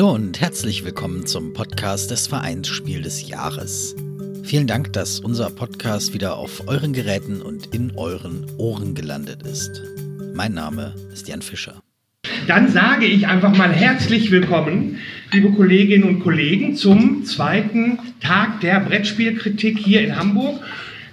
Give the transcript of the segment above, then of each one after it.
Hallo und herzlich willkommen zum Podcast des Vereins Spiel des Jahres. Vielen Dank, dass unser Podcast wieder auf euren Geräten und in euren Ohren gelandet ist. Mein Name ist Jan Fischer. Dann sage ich einfach mal herzlich willkommen, liebe Kolleginnen und Kollegen, zum zweiten Tag der Brettspielkritik hier in Hamburg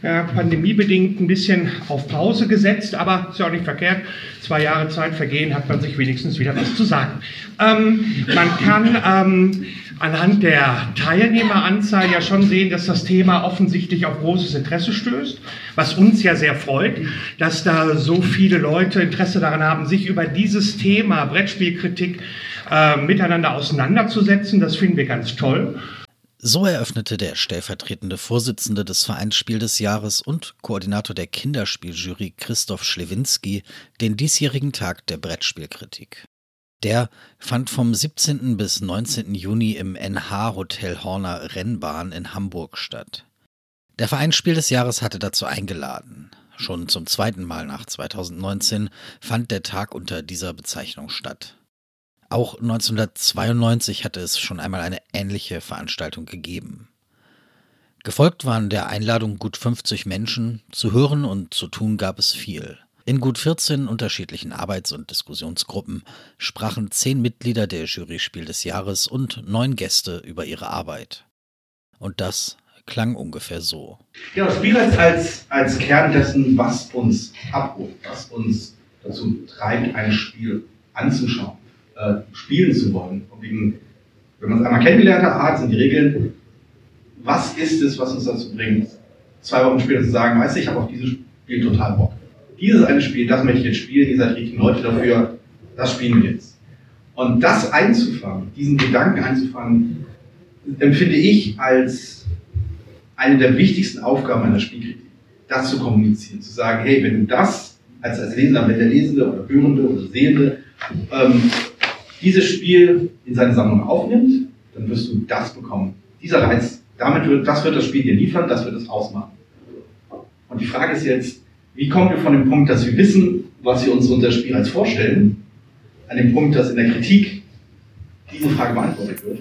äh, pandemiebedingt ein bisschen auf Pause gesetzt, aber ist ja auch nicht verkehrt. Zwei Jahre Zeit vergehen, hat man sich wenigstens wieder was zu sagen. Ähm, man kann ähm, anhand der Teilnehmeranzahl ja schon sehen, dass das Thema offensichtlich auf großes Interesse stößt, was uns ja sehr freut, dass da so viele Leute Interesse daran haben, sich über dieses Thema Brettspielkritik äh, miteinander auseinanderzusetzen. Das finden wir ganz toll. So eröffnete der stellvertretende Vorsitzende des Vereinsspiel des Jahres und Koordinator der Kinderspieljury Christoph Schlewinski den diesjährigen Tag der Brettspielkritik. Der fand vom 17. bis 19. Juni im NH Hotel Horner Rennbahn in Hamburg statt. Der Vereinsspiel des Jahres hatte dazu eingeladen. Schon zum zweiten Mal nach 2019 fand der Tag unter dieser Bezeichnung statt. Auch 1992 hatte es schon einmal eine ähnliche Veranstaltung gegeben. Gefolgt waren der Einladung gut 50 Menschen, zu hören und zu tun gab es viel. In gut 14 unterschiedlichen Arbeits- und Diskussionsgruppen sprachen zehn Mitglieder der Jury Spiel des Jahres und neun Gäste über ihre Arbeit. Und das klang ungefähr so. Ja, das Spiel als, als, als Kern dessen, was uns abholt, was uns dazu treibt, ein Spiel anzuschauen äh, spielen zu wollen. Wegen, wenn man es einmal kennengelernt hat, sind die Regeln, was ist es, was uns dazu bringt, zwei Wochen später zu sagen, weißt du, ich habe auf dieses Spiel total Bock. Dieses eine Spiel, das möchte ich jetzt spielen, ihr seid richtige Leute dafür, das spielen wir jetzt. Und das einzufangen, diesen Gedanken einzufangen, empfinde ich als eine der wichtigsten Aufgaben einer Spielkritik, das zu kommunizieren, zu sagen, hey, wenn du das als, als Leser, wenn der Lesende oder Hörende oder Sehende ähm, dieses Spiel in seine Sammlung aufnimmt, dann wirst du das bekommen. Dieser Reiz, damit wird, das wird das Spiel dir liefern, das wird es ausmachen. Und die Frage ist jetzt, wie kommen wir von dem Punkt, dass wir wissen, was wir uns unter Spielreiz vorstellen, an dem Punkt, dass in der Kritik diese Frage beantwortet wird.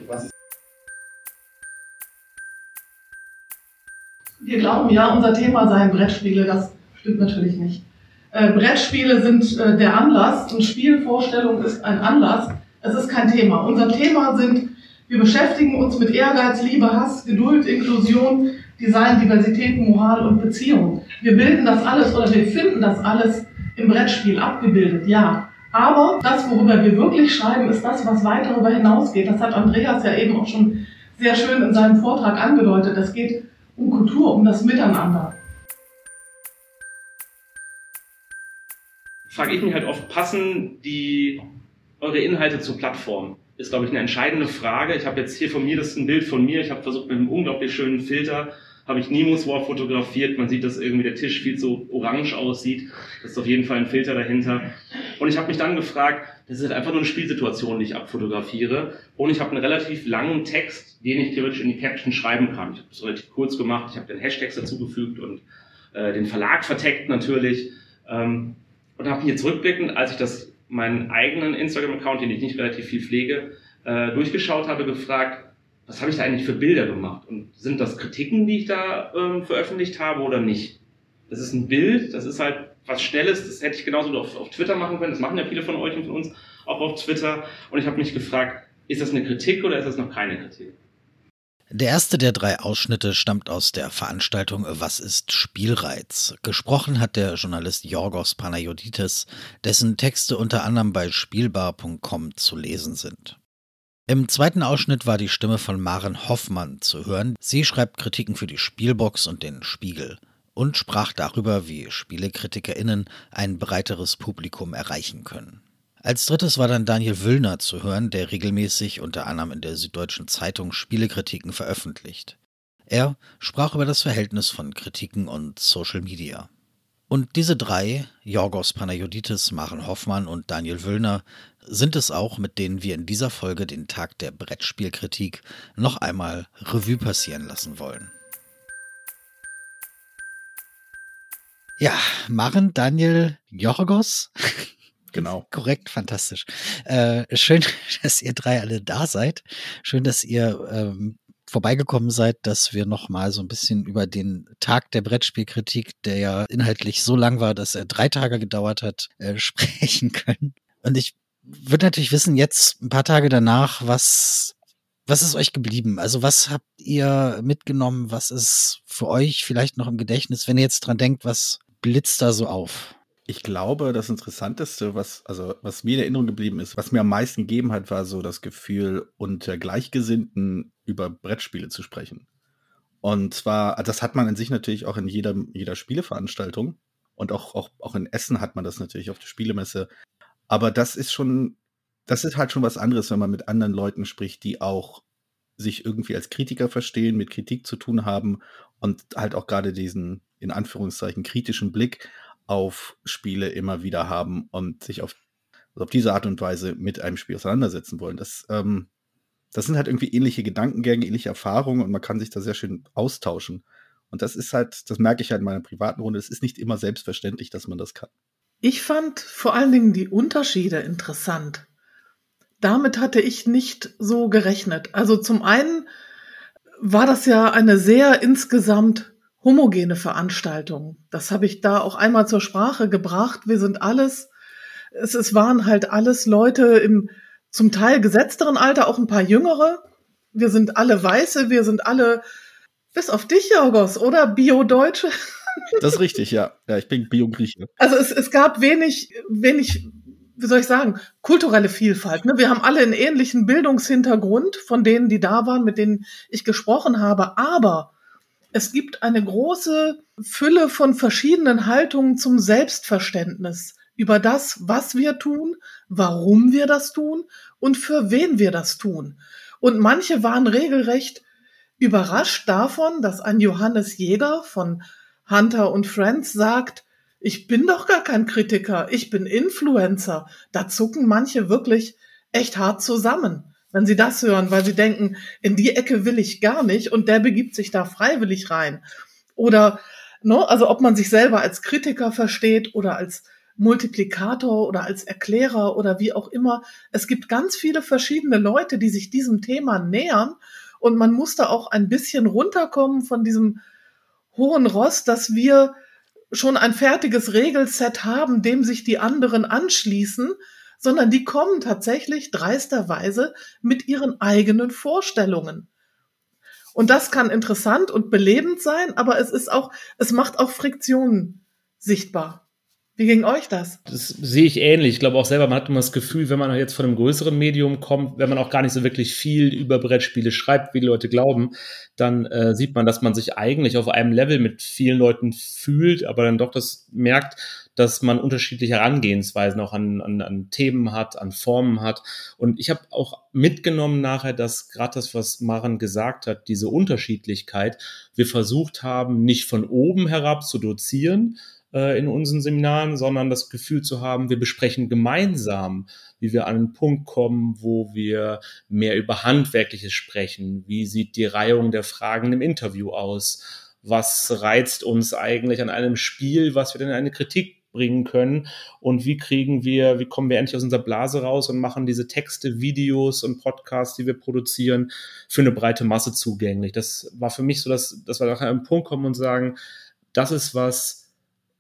wir glauben ja, unser Thema seien Brettspiele, das stimmt natürlich nicht. Äh, Brettspiele sind äh, der Anlass und Spielvorstellung ist ein Anlass, es ist kein Thema. Unser Thema sind, wir beschäftigen uns mit Ehrgeiz, Liebe, Hass, Geduld, Inklusion, Design, Diversität, Moral und Beziehung. Wir bilden das alles oder wir finden das alles im Brettspiel abgebildet, ja. Aber das, worüber wir wirklich schreiben, ist das, was weit darüber hinausgeht. Das hat Andreas ja eben auch schon sehr schön in seinem Vortrag angedeutet. Es geht um Kultur, um das Miteinander. Frage ich mich halt oft, passen die eure Inhalte zur Plattform? Ist, glaube ich, eine entscheidende Frage. Ich habe jetzt hier von mir, das ist ein Bild von mir. Ich habe versucht, mit einem unglaublich schönen Filter habe ich Nemo's War fotografiert. Man sieht, dass irgendwie der Tisch viel zu orange aussieht. Das ist auf jeden Fall ein Filter dahinter. Und ich habe mich dann gefragt, das ist einfach nur eine Spielsituation, die ich abfotografiere. Und ich habe einen relativ langen Text, den ich theoretisch in die Caption schreiben kann. Ich habe das relativ kurz gemacht. Ich habe den Hashtags dazugefügt und äh, den Verlag verteckt natürlich. Ähm, und habe hier zurückblickend, als ich das meinen eigenen Instagram-Account, den ich nicht relativ viel pflege, äh, durchgeschaut habe, gefragt, was habe ich da eigentlich für Bilder gemacht? Und sind das Kritiken, die ich da ähm, veröffentlicht habe oder nicht? Das ist ein Bild, das ist halt was Schnelles, das hätte ich genauso auf, auf Twitter machen können, das machen ja viele von euch und von uns auch auf Twitter. Und ich habe mich gefragt, ist das eine Kritik oder ist das noch keine Kritik? Der erste der drei Ausschnitte stammt aus der Veranstaltung Was ist Spielreiz? Gesprochen hat der Journalist Yorgos Panayoditis, dessen Texte unter anderem bei spielbar.com zu lesen sind. Im zweiten Ausschnitt war die Stimme von Maren Hoffmann zu hören. Sie schreibt Kritiken für die Spielbox und den Spiegel und sprach darüber, wie SpielekritikerInnen ein breiteres Publikum erreichen können. Als drittes war dann Daniel Wüllner zu hören, der regelmäßig unter anderem in der Süddeutschen Zeitung Spielekritiken veröffentlicht. Er sprach über das Verhältnis von Kritiken und Social Media. Und diese drei, Jorgos Panayoditis, Maren Hoffmann und Daniel Wüllner, sind es auch, mit denen wir in dieser Folge den Tag der Brettspielkritik noch einmal Revue passieren lassen wollen. Ja, Maren, Daniel, Jorgos, Genau. Korrekt, fantastisch. Äh, schön, dass ihr drei alle da seid. Schön, dass ihr ähm, vorbeigekommen seid, dass wir noch mal so ein bisschen über den Tag der Brettspielkritik, der ja inhaltlich so lang war, dass er drei Tage gedauert hat, äh, sprechen können. Und ich würde natürlich wissen, jetzt ein paar Tage danach, was was ist euch geblieben? Also was habt ihr mitgenommen? Was ist für euch vielleicht noch im Gedächtnis, wenn ihr jetzt dran denkt, was blitzt da so auf? Ich glaube, das Interessanteste, was, also, was mir in Erinnerung geblieben ist, was mir am meisten gegeben hat, war so das Gefühl, unter Gleichgesinnten über Brettspiele zu sprechen. Und zwar, das hat man in sich natürlich auch in jeder, jeder Spieleveranstaltung. Und auch, auch, auch in Essen hat man das natürlich auf der Spielemesse. Aber das ist schon, das ist halt schon was anderes, wenn man mit anderen Leuten spricht, die auch sich irgendwie als Kritiker verstehen, mit Kritik zu tun haben und halt auch gerade diesen, in Anführungszeichen, kritischen Blick auf Spiele immer wieder haben und sich auf, also auf diese Art und Weise mit einem Spiel auseinandersetzen wollen. Das, ähm, das sind halt irgendwie ähnliche Gedankengänge, ähnliche Erfahrungen und man kann sich da sehr schön austauschen. Und das ist halt, das merke ich halt in meiner privaten Runde, es ist nicht immer selbstverständlich, dass man das kann. Ich fand vor allen Dingen die Unterschiede interessant. Damit hatte ich nicht so gerechnet. Also zum einen war das ja eine sehr insgesamt homogene Veranstaltung. Das habe ich da auch einmal zur Sprache gebracht. Wir sind alles, es, es waren halt alles Leute im zum Teil gesetzteren Alter, auch ein paar jüngere. Wir sind alle Weiße, wir sind alle, bis auf dich, Jorgos, oder Bio-Deutsche. Das ist richtig, ja. Ja, ich bin Bio-Grieche. Also es, es gab wenig, wenig, wie soll ich sagen, kulturelle Vielfalt. Ne? Wir haben alle einen ähnlichen Bildungshintergrund von denen, die da waren, mit denen ich gesprochen habe. Aber es gibt eine große Fülle von verschiedenen Haltungen zum Selbstverständnis über das, was wir tun, warum wir das tun und für wen wir das tun. Und manche waren regelrecht überrascht davon, dass ein Johannes Jäger von Hunter und Friends sagt, ich bin doch gar kein Kritiker, ich bin Influencer. Da zucken manche wirklich echt hart zusammen wenn sie das hören, weil sie denken, in die Ecke will ich gar nicht und der begibt sich da freiwillig rein. Oder, ne, also ob man sich selber als Kritiker versteht oder als Multiplikator oder als Erklärer oder wie auch immer. Es gibt ganz viele verschiedene Leute, die sich diesem Thema nähern und man muss da auch ein bisschen runterkommen von diesem hohen Ross, dass wir schon ein fertiges Regelset haben, dem sich die anderen anschließen sondern die kommen tatsächlich dreisterweise mit ihren eigenen Vorstellungen. Und das kann interessant und belebend sein, aber es ist auch, es macht auch Friktionen sichtbar. Wie ging euch das? Das sehe ich ähnlich. Ich glaube auch selber, man hat immer das Gefühl, wenn man jetzt von einem größeren Medium kommt, wenn man auch gar nicht so wirklich viel über Brettspiele schreibt, wie die Leute glauben, dann äh, sieht man, dass man sich eigentlich auf einem Level mit vielen Leuten fühlt, aber dann doch das merkt, dass man unterschiedliche Herangehensweisen auch an, an, an Themen hat, an Formen hat. Und ich habe auch mitgenommen nachher, dass gerade das, was Maren gesagt hat, diese Unterschiedlichkeit, wir versucht haben, nicht von oben herab zu dozieren, äh, in unseren Seminaren, sondern das Gefühl zu haben, wir besprechen gemeinsam, wie wir an einen Punkt kommen, wo wir mehr über Handwerkliches sprechen. Wie sieht die Reihung der Fragen im Interview aus? Was reizt uns eigentlich an einem Spiel, was wir denn in eine Kritik bringen können und wie kriegen wir, wie kommen wir endlich aus unserer Blase raus und machen diese Texte, Videos und Podcasts, die wir produzieren, für eine breite Masse zugänglich. Das war für mich so, dass, dass wir nachher an einen Punkt kommen und sagen, das ist was,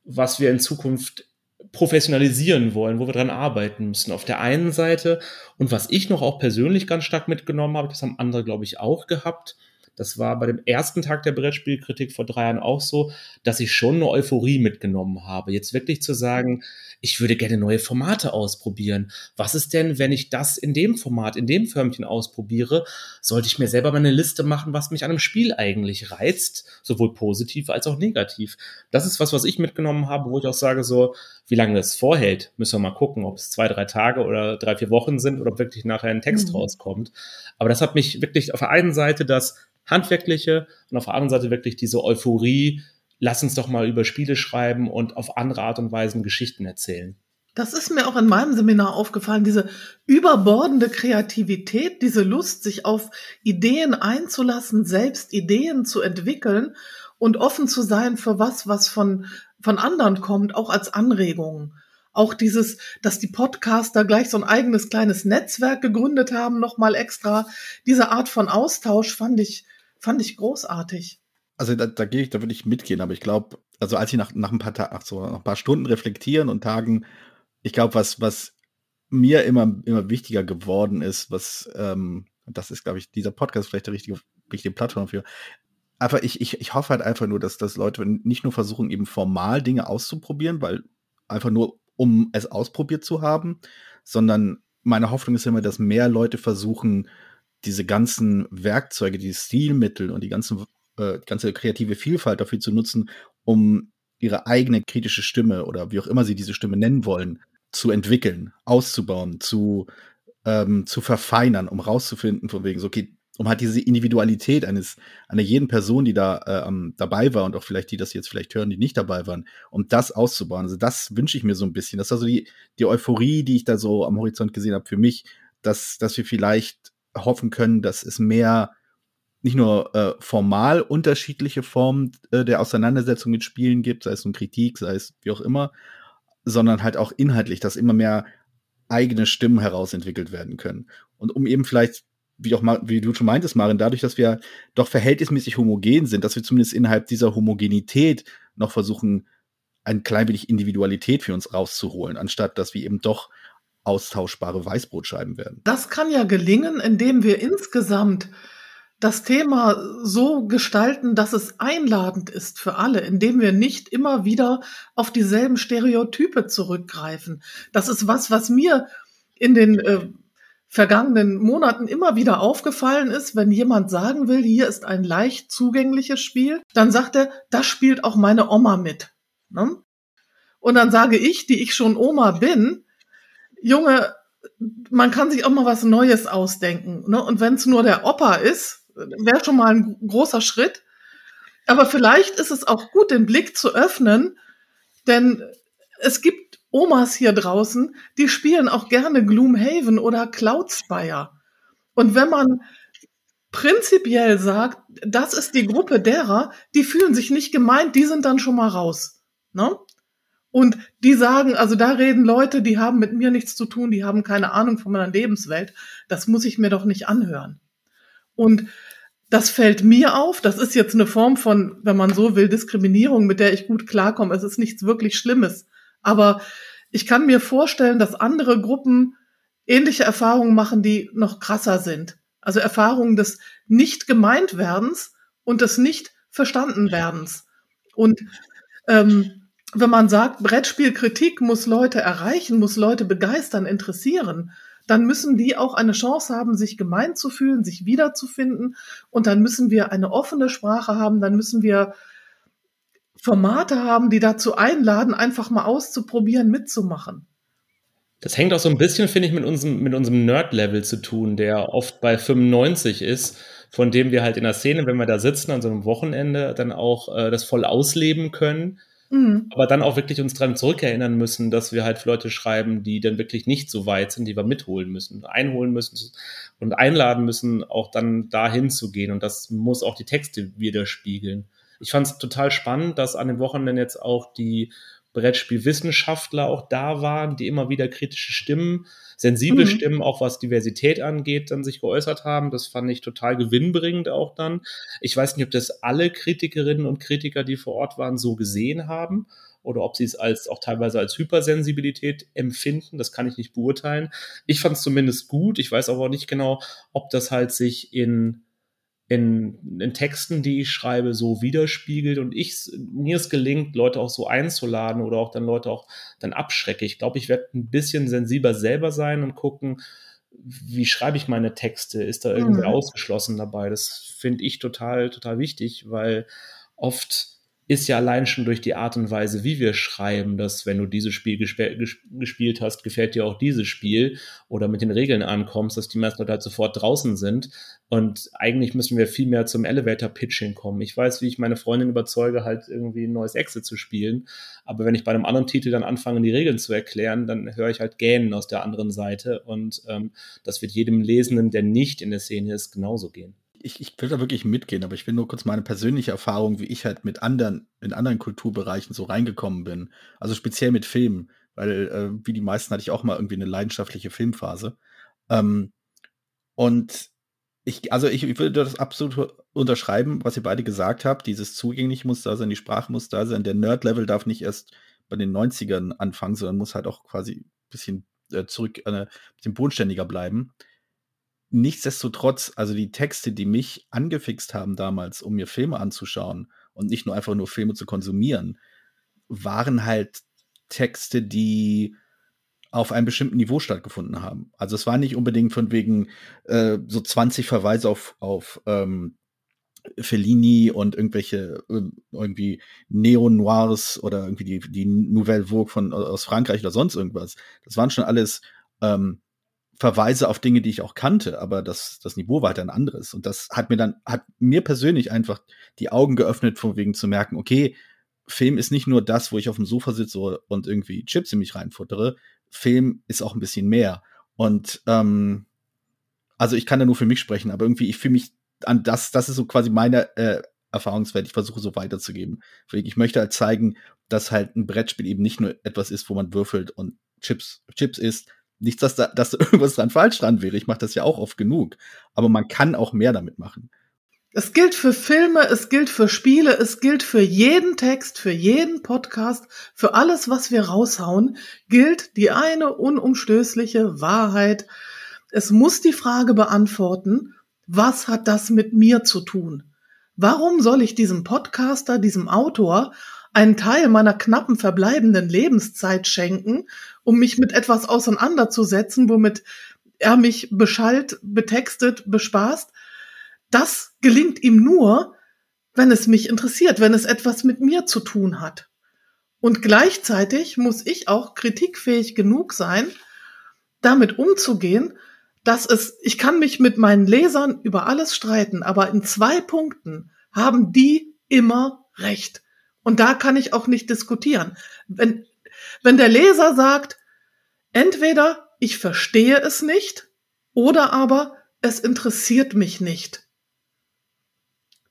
was wir in Zukunft professionalisieren wollen, wo wir dran arbeiten müssen. Auf der einen Seite und was ich noch auch persönlich ganz stark mitgenommen habe, das haben andere, glaube ich, auch gehabt, das war bei dem ersten Tag der Brettspielkritik vor drei Jahren auch so, dass ich schon eine Euphorie mitgenommen habe. Jetzt wirklich zu sagen, ich würde gerne neue Formate ausprobieren. Was ist denn, wenn ich das in dem Format, in dem Förmchen ausprobiere? Sollte ich mir selber mal eine Liste machen, was mich an einem Spiel eigentlich reizt, sowohl positiv als auch negativ. Das ist was, was ich mitgenommen habe, wo ich auch sage, so, wie lange das vorhält, müssen wir mal gucken, ob es zwei, drei Tage oder drei, vier Wochen sind oder ob wirklich nachher ein Text mhm. rauskommt. Aber das hat mich wirklich auf der einen Seite das handwerkliche und auf der anderen Seite wirklich diese Euphorie, lass uns doch mal über Spiele schreiben und auf andere Art und Weise Geschichten erzählen. Das ist mir auch in meinem Seminar aufgefallen, diese überbordende Kreativität, diese Lust, sich auf Ideen einzulassen, selbst Ideen zu entwickeln und offen zu sein für was, was von, von anderen kommt, auch als Anregungen. Auch dieses, dass die Podcaster gleich so ein eigenes kleines Netzwerk gegründet haben, nochmal extra. Diese Art von Austausch fand ich, fand ich großartig. Also da, da gehe ich, da würde ich mitgehen, aber ich glaube, also als ich nach, nach ein paar Tagen, so nach ein paar Stunden reflektieren und Tagen, ich glaube, was, was mir immer, immer wichtiger geworden ist, was, ähm, das ist, glaube ich, dieser Podcast vielleicht der richtige, richtige Plattform für. Einfach, ich, ich, ich hoffe halt einfach nur, dass, dass Leute nicht nur versuchen, eben formal Dinge auszuprobieren, weil einfach nur, um es ausprobiert zu haben, sondern meine Hoffnung ist immer, dass mehr Leute versuchen, diese ganzen Werkzeuge, die Stilmittel und die ganzen, äh, ganze kreative Vielfalt dafür zu nutzen, um ihre eigene kritische Stimme oder wie auch immer sie diese Stimme nennen wollen, zu entwickeln, auszubauen, zu, ähm, zu verfeinern, um rauszufinden, von wegen, so, okay, um halt diese Individualität eines, einer jeden Person, die da äh, ähm, dabei war und auch vielleicht die das jetzt vielleicht hören, die nicht dabei waren, um das auszubauen. Also das wünsche ich mir so ein bisschen. Das ist also die, die Euphorie, die ich da so am Horizont gesehen habe für mich, dass, dass wir vielleicht hoffen können, dass es mehr nicht nur äh, formal unterschiedliche Formen äh, der Auseinandersetzung mit Spielen gibt, sei es nun Kritik, sei es wie auch immer, sondern halt auch inhaltlich, dass immer mehr eigene Stimmen herausentwickelt werden können. Und um eben vielleicht, wie auch mal, wie du schon meintest, Marin, dadurch, dass wir doch verhältnismäßig homogen sind, dass wir zumindest innerhalb dieser Homogenität noch versuchen, ein klein wenig Individualität für uns rauszuholen, anstatt dass wir eben doch austauschbare Weißbrotscheiben werden. Das kann ja gelingen, indem wir insgesamt das Thema so gestalten, dass es einladend ist für alle, indem wir nicht immer wieder auf dieselben Stereotype zurückgreifen. Das ist was, was mir in den äh, vergangenen Monaten immer wieder aufgefallen ist, wenn jemand sagen will, hier ist ein leicht zugängliches Spiel, dann sagt er, das spielt auch meine Oma mit. Ne? Und dann sage ich, die ich schon Oma bin, Junge, man kann sich auch mal was Neues ausdenken. Ne? Und wenn es nur der Opa ist, wäre schon mal ein großer Schritt. Aber vielleicht ist es auch gut, den Blick zu öffnen, denn es gibt Omas hier draußen, die spielen auch gerne Gloomhaven oder Cloudspire. Und wenn man prinzipiell sagt, das ist die Gruppe derer, die fühlen sich nicht gemeint, die sind dann schon mal raus. Ne? Und die sagen, also da reden Leute, die haben mit mir nichts zu tun, die haben keine Ahnung von meiner Lebenswelt. Das muss ich mir doch nicht anhören. Und das fällt mir auf. Das ist jetzt eine Form von, wenn man so will, Diskriminierung, mit der ich gut klarkomme. Es ist nichts wirklich Schlimmes. Aber ich kann mir vorstellen, dass andere Gruppen ähnliche Erfahrungen machen, die noch krasser sind. Also Erfahrungen des nicht gemeint werdens und des nicht verstanden werdens. Und ähm, wenn man sagt, Brettspielkritik muss Leute erreichen, muss Leute begeistern, interessieren, dann müssen die auch eine Chance haben, sich gemeint zu fühlen, sich wiederzufinden. Und dann müssen wir eine offene Sprache haben, dann müssen wir Formate haben, die dazu einladen, einfach mal auszuprobieren, mitzumachen. Das hängt auch so ein bisschen, finde ich, mit unserem, mit unserem Nerd-Level zu tun, der oft bei 95 ist, von dem wir halt in der Szene, wenn wir da sitzen an so einem Wochenende, dann auch äh, das voll ausleben können Mhm. Aber dann auch wirklich uns daran zurückerinnern müssen, dass wir halt für Leute schreiben, die dann wirklich nicht so weit sind, die wir mitholen müssen, einholen müssen und einladen müssen, auch dann dahin zu gehen. Und das muss auch die Texte widerspiegeln. Ich fand es total spannend, dass an den Wochenenden jetzt auch die Brettspielwissenschaftler auch da waren, die immer wieder kritische Stimmen sensible mhm. Stimmen, auch was Diversität angeht, dann sich geäußert haben. Das fand ich total gewinnbringend auch dann. Ich weiß nicht, ob das alle Kritikerinnen und Kritiker, die vor Ort waren, so gesehen haben oder ob sie es als auch teilweise als Hypersensibilität empfinden. Das kann ich nicht beurteilen. Ich fand es zumindest gut. Ich weiß aber auch nicht genau, ob das halt sich in in, in Texten, die ich schreibe, so widerspiegelt und ich mir es gelingt, Leute auch so einzuladen oder auch dann Leute auch dann abschrecke. Ich glaube, ich werde ein bisschen sensibler selber sein und gucken, wie schreibe ich meine Texte? Ist da irgendwie mhm. ausgeschlossen dabei? Das finde ich total, total wichtig, weil oft ist ja allein schon durch die Art und Weise, wie wir schreiben, dass wenn du dieses Spiel gesp gespielt hast, gefällt dir auch dieses Spiel oder mit den Regeln ankommst, dass die meisten Leute halt sofort draußen sind. Und eigentlich müssen wir viel mehr zum Elevator-Pitching kommen. Ich weiß, wie ich meine Freundin überzeuge, halt irgendwie ein neues Exit zu spielen. Aber wenn ich bei einem anderen Titel dann anfange, die Regeln zu erklären, dann höre ich halt Gähnen aus der anderen Seite. Und ähm, das wird jedem Lesenden, der nicht in der Szene ist, genauso gehen ich, ich will da wirklich mitgehen, aber ich will nur kurz meine persönliche Erfahrung, wie ich halt mit anderen, in anderen Kulturbereichen so reingekommen bin. Also speziell mit Filmen. weil äh, wie die meisten hatte ich auch mal irgendwie eine leidenschaftliche Filmphase. Ähm, und ich, also ich, ich, würde das absolut unterschreiben, was ihr beide gesagt habt. Dieses zugänglich muss da sein, die Sprache muss da sein. Der Nerd-Level darf nicht erst bei den 90ern anfangen, sondern muss halt auch quasi ein bisschen äh, zurück, äh, ein bisschen bodenständiger bleiben. Nichtsdestotrotz, also die Texte, die mich angefixt haben damals, um mir Filme anzuschauen und nicht nur einfach nur Filme zu konsumieren, waren halt Texte, die auf einem bestimmten Niveau stattgefunden haben. Also es war nicht unbedingt von wegen äh, so 20 Verweise auf, auf ähm, Fellini und irgendwelche äh, irgendwie Neo-Noirs oder irgendwie die, die Nouvelle Vogue von aus Frankreich oder sonst irgendwas. Das waren schon alles ähm, Verweise auf Dinge, die ich auch kannte, aber das, das Niveau war halt ein anderes. Und das hat mir dann, hat mir persönlich einfach die Augen geöffnet, von wegen zu merken, okay, Film ist nicht nur das, wo ich auf dem Sofa sitze und irgendwie Chips in mich reinfuttere. Film ist auch ein bisschen mehr. Und ähm, also ich kann da nur für mich sprechen, aber irgendwie, ich fühle mich an das, das ist so quasi meine äh, Erfahrungswert. Ich versuche so weiterzugeben. Ich möchte halt zeigen, dass halt ein Brettspiel eben nicht nur etwas ist, wo man würfelt und Chips, Chips isst. Nichts, dass da, dass da irgendwas dran falsch dran wäre. Ich mache das ja auch oft genug. Aber man kann auch mehr damit machen. Es gilt für Filme, es gilt für Spiele, es gilt für jeden Text, für jeden Podcast, für alles, was wir raushauen, gilt die eine unumstößliche Wahrheit. Es muss die Frage beantworten, was hat das mit mir zu tun? Warum soll ich diesem Podcaster, diesem Autor einen Teil meiner knappen verbleibenden Lebenszeit schenken, um mich mit etwas auseinanderzusetzen, womit er mich beschallt, betextet, bespaßt? Das gelingt ihm nur, wenn es mich interessiert, wenn es etwas mit mir zu tun hat. Und gleichzeitig muss ich auch kritikfähig genug sein, damit umzugehen, dass es, ich kann mich mit meinen Lesern über alles streiten, aber in zwei Punkten haben die immer recht. Und da kann ich auch nicht diskutieren. Wenn, wenn der Leser sagt, entweder ich verstehe es nicht oder aber es interessiert mich nicht,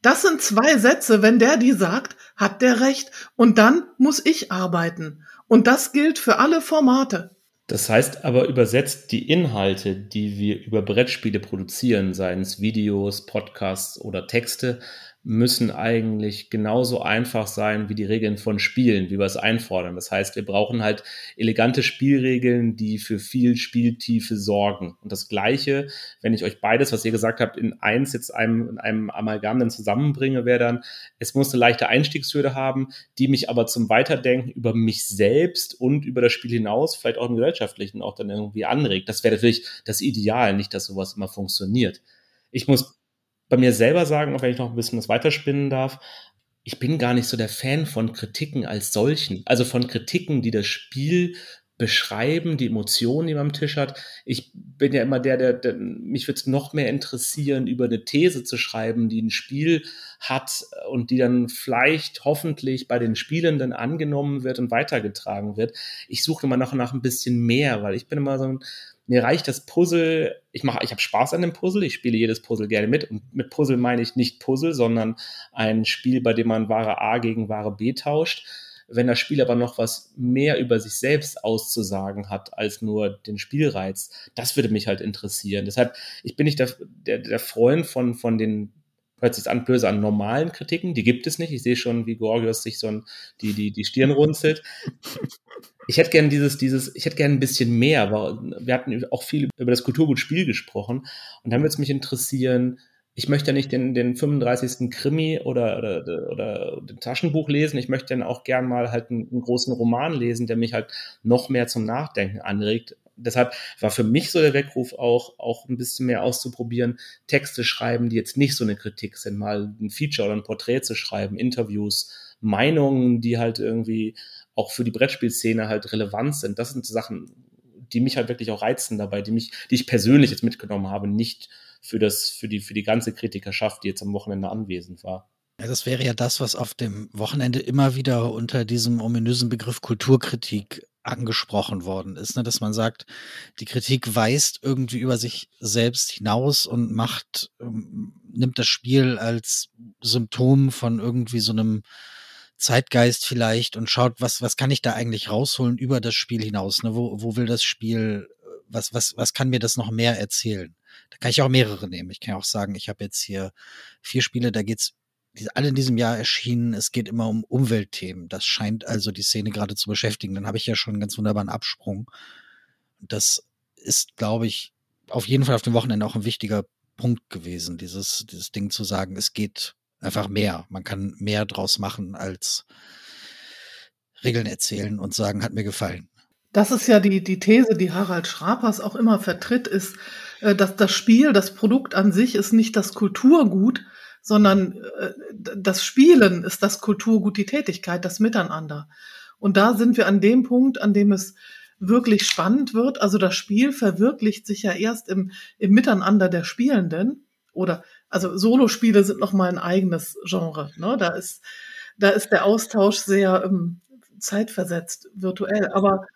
das sind zwei Sätze. Wenn der die sagt, hat der recht. Und dann muss ich arbeiten. Und das gilt für alle Formate. Das heißt aber übersetzt die Inhalte, die wir über Brettspiele produzieren, seien es Videos, Podcasts oder Texte, müssen eigentlich genauso einfach sein wie die Regeln von Spielen, wie wir es einfordern. Das heißt, wir brauchen halt elegante Spielregeln, die für viel Spieltiefe sorgen. Und das Gleiche, wenn ich euch beides, was ihr gesagt habt, in eins jetzt einem, in einem Amalgam dann zusammenbringe, wäre dann, es muss eine leichte Einstiegshürde haben, die mich aber zum Weiterdenken über mich selbst und über das Spiel hinaus, vielleicht auch im gesellschaftlichen, auch dann irgendwie anregt. Das wäre natürlich das Ideal, nicht, dass sowas immer funktioniert. Ich muss bei mir selber sagen, auch wenn ich noch ein bisschen das weiterspinnen darf, ich bin gar nicht so der Fan von Kritiken als solchen. Also von Kritiken, die das Spiel beschreiben, die Emotionen, die man am Tisch hat. Ich bin ja immer der, der, der mich würde es noch mehr interessieren, über eine These zu schreiben, die ein Spiel hat und die dann vielleicht hoffentlich bei den Spielenden angenommen wird und weitergetragen wird. Ich suche immer noch nach ein bisschen mehr, weil ich bin immer so ein, mir reicht das Puzzle, ich mache, ich habe Spaß an dem Puzzle, ich spiele jedes Puzzle gerne mit. Und mit Puzzle meine ich nicht Puzzle, sondern ein Spiel, bei dem man Ware A gegen Ware B tauscht. Wenn das Spiel aber noch was mehr über sich selbst auszusagen hat, als nur den Spielreiz, das würde mich halt interessieren. Deshalb, ich bin nicht der, der, der Freund von, von den hört sich an böse an normalen Kritiken, die gibt es nicht. Ich sehe schon, wie Gorgios sich so ein, die, die, die Stirn runzelt. Ich hätte gern dieses, dieses, ich hätte gern ein bisschen mehr, weil wir hatten auch viel über das Kulturgutspiel gesprochen. Und dann würde es mich interessieren, ich möchte ja nicht den, den 35. Krimi oder, oder, oder den Taschenbuch lesen. Ich möchte dann auch gern mal halt einen, einen großen Roman lesen, der mich halt noch mehr zum Nachdenken anregt deshalb war für mich so der Weckruf auch, auch ein bisschen mehr auszuprobieren, Texte schreiben, die jetzt nicht so eine Kritik sind, mal ein Feature oder ein Porträt zu schreiben, Interviews, Meinungen, die halt irgendwie auch für die Brettspielszene halt relevant sind. Das sind Sachen, die mich halt wirklich auch reizen dabei, die mich, die ich persönlich jetzt mitgenommen habe, nicht für das, für die, für die ganze Kritikerschaft, die jetzt am Wochenende anwesend war. Ja, das wäre ja das, was auf dem Wochenende immer wieder unter diesem ominösen Begriff Kulturkritik angesprochen worden ist, ne? dass man sagt, die Kritik weist irgendwie über sich selbst hinaus und macht, ähm, nimmt das Spiel als Symptom von irgendwie so einem Zeitgeist vielleicht und schaut, was, was kann ich da eigentlich rausholen über das Spiel hinaus? Ne? Wo, wo will das Spiel, was, was, was kann mir das noch mehr erzählen? Da kann ich auch mehrere nehmen. Ich kann auch sagen, ich habe jetzt hier vier Spiele, da geht's die alle in diesem Jahr erschienen. Es geht immer um Umweltthemen. Das scheint also die Szene gerade zu beschäftigen. Dann habe ich ja schon einen ganz wunderbaren Absprung. Das ist, glaube ich, auf jeden Fall auf dem Wochenende auch ein wichtiger Punkt gewesen, dieses, dieses Ding zu sagen, es geht einfach mehr. Man kann mehr draus machen als Regeln erzählen und sagen, hat mir gefallen. Das ist ja die, die These, die Harald Schrapers auch immer vertritt, ist, äh, dass das Spiel, das Produkt an sich ist nicht das Kulturgut, sondern äh, das Spielen ist das Kulturgut, die Tätigkeit, das Miteinander. Und da sind wir an dem Punkt, an dem es wirklich spannend wird. Also das Spiel verwirklicht sich ja erst im, im Miteinander der Spielenden. Oder also Solospiele sind noch mal ein eigenes Genre. Ne? Da ist da ist der Austausch sehr ähm, zeitversetzt, virtuell. Aber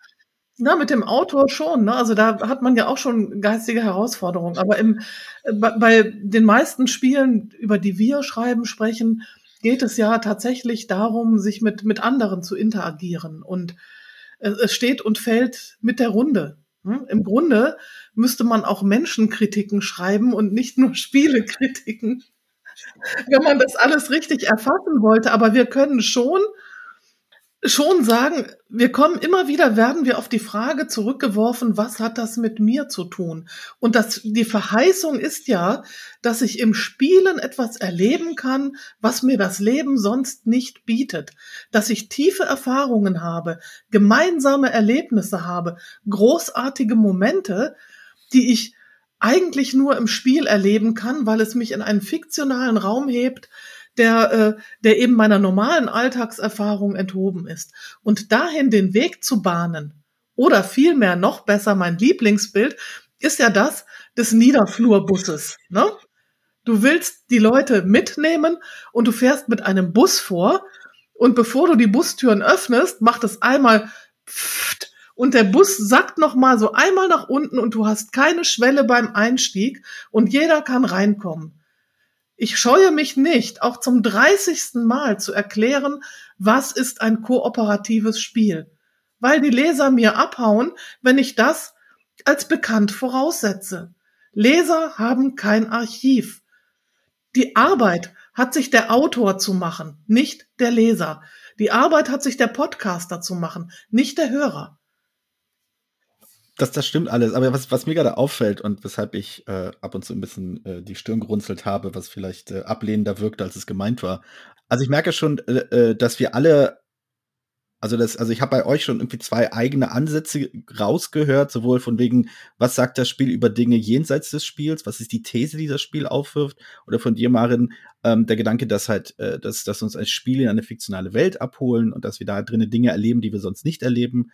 na, mit dem Autor schon. Ne? Also da hat man ja auch schon geistige Herausforderungen. Aber im, äh, bei, den meisten Spielen, über die wir schreiben, sprechen, geht es ja tatsächlich darum, sich mit, mit anderen zu interagieren. Und es steht und fällt mit der Runde. Hm? Im Grunde müsste man auch Menschenkritiken schreiben und nicht nur Spielekritiken, wenn man das alles richtig erfassen wollte. Aber wir können schon schon sagen, wir kommen immer wieder, werden wir auf die Frage zurückgeworfen, was hat das mit mir zu tun? Und das, die Verheißung ist ja, dass ich im Spielen etwas erleben kann, was mir das Leben sonst nicht bietet. Dass ich tiefe Erfahrungen habe, gemeinsame Erlebnisse habe, großartige Momente, die ich eigentlich nur im Spiel erleben kann, weil es mich in einen fiktionalen Raum hebt, der, äh, der eben meiner normalen Alltagserfahrung enthoben ist. Und dahin den Weg zu bahnen, oder vielmehr noch besser mein Lieblingsbild, ist ja das des Niederflurbusses. Ne? Du willst die Leute mitnehmen und du fährst mit einem Bus vor und bevor du die Bustüren öffnest, macht es einmal pfft, und der Bus sackt noch mal so einmal nach unten und du hast keine Schwelle beim Einstieg und jeder kann reinkommen. Ich scheue mich nicht, auch zum 30. Mal zu erklären, was ist ein kooperatives Spiel, weil die Leser mir abhauen, wenn ich das als bekannt voraussetze. Leser haben kein Archiv. Die Arbeit hat sich der Autor zu machen, nicht der Leser. Die Arbeit hat sich der Podcaster zu machen, nicht der Hörer das, das stimmt alles. Aber was, was mir gerade auffällt und weshalb ich äh, ab und zu ein bisschen äh, die Stirn gerunzelt habe, was vielleicht äh, ablehnender wirkte, als es gemeint war. Also ich merke schon, äh, äh, dass wir alle, also das, also ich habe bei euch schon irgendwie zwei eigene Ansätze rausgehört, sowohl von wegen, was sagt das Spiel über Dinge jenseits des Spiels, was ist die These, die das Spiel aufwirft, oder von dir, Marin, ähm, der Gedanke, dass halt, äh, dass, dass uns als Spiel in eine fiktionale Welt abholen und dass wir da drinnen Dinge erleben, die wir sonst nicht erleben.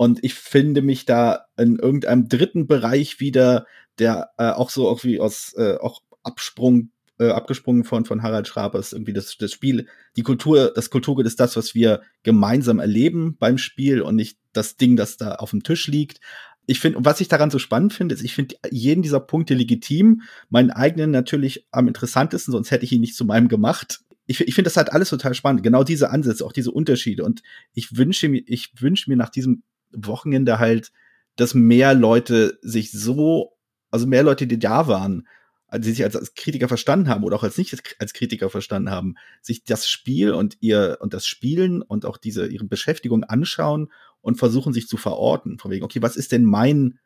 Und ich finde mich da in irgendeinem dritten Bereich wieder, der äh, auch so irgendwie aus äh, auch Absprung, äh, abgesprungen von, von Harald Schrapers, irgendwie das, das Spiel, die Kultur, das Kulturgut ist das, was wir gemeinsam erleben beim Spiel und nicht das Ding, das da auf dem Tisch liegt. Ich finde, was ich daran so spannend finde, ist, ich finde jeden dieser Punkte legitim, meinen eigenen natürlich am interessantesten, sonst hätte ich ihn nicht zu meinem gemacht ich, ich finde das halt alles total spannend. Genau diese Ansätze, auch diese Unterschiede. Und ich wünsche mir, ich wünsche mir nach diesem Wochenende halt, dass mehr Leute sich so, also mehr Leute, die da waren, also die sich als, als Kritiker verstanden haben oder auch als nicht als Kritiker verstanden haben, sich das Spiel und ihr und das Spielen und auch diese ihre Beschäftigung anschauen und versuchen sich zu verorten. Von wegen, okay, was ist denn mein,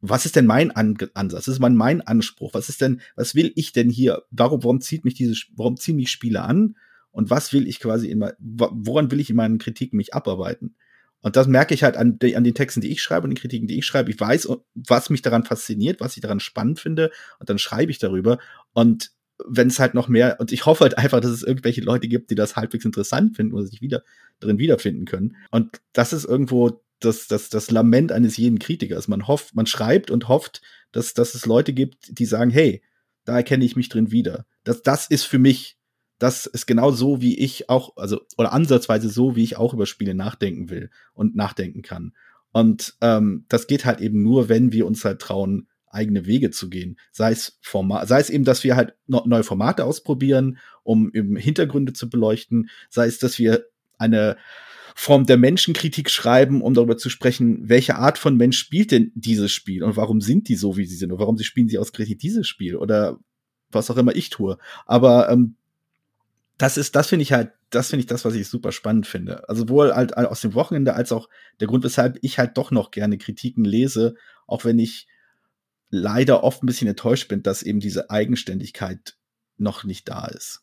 was ist denn mein An Ansatz? Was ist mein, mein Anspruch? Was ist denn, was will ich denn hier? Warum, warum zieht mich diese, warum ziehen mich Spiele an? Und was will ich quasi immer, woran will ich in meinen Kritiken mich abarbeiten? Und das merke ich halt an, an, den Texten, die ich schreibe und den Kritiken, die ich schreibe. Ich weiß, was mich daran fasziniert, was ich daran spannend finde. Und dann schreibe ich darüber. Und wenn es halt noch mehr, und ich hoffe halt einfach, dass es irgendwelche Leute gibt, die das halbwegs interessant finden oder sich wieder drin wiederfinden können. Und das ist irgendwo das, das, das Lament eines jeden Kritikers. Man hofft, man schreibt und hofft, dass, dass es Leute gibt, die sagen, hey, da erkenne ich mich drin wieder. Das, das ist für mich das ist genau so, wie ich auch, also, oder ansatzweise so, wie ich auch über Spiele nachdenken will und nachdenken kann. Und ähm, das geht halt eben nur, wenn wir uns halt trauen, eigene Wege zu gehen. Sei es Format, sei es eben, dass wir halt neue Formate ausprobieren, um eben Hintergründe zu beleuchten, sei es, dass wir eine Form der Menschenkritik schreiben, um darüber zu sprechen, welche Art von Mensch spielt denn dieses Spiel und warum sind die so, wie sie sind und warum sie spielen sie ausgerechnet dieses Spiel oder was auch immer ich tue. Aber ähm, das ist, das finde ich halt, das finde ich das, was ich super spannend finde. Also sowohl halt aus dem Wochenende als auch der Grund, weshalb ich halt doch noch gerne Kritiken lese, auch wenn ich leider oft ein bisschen enttäuscht bin, dass eben diese Eigenständigkeit noch nicht da ist.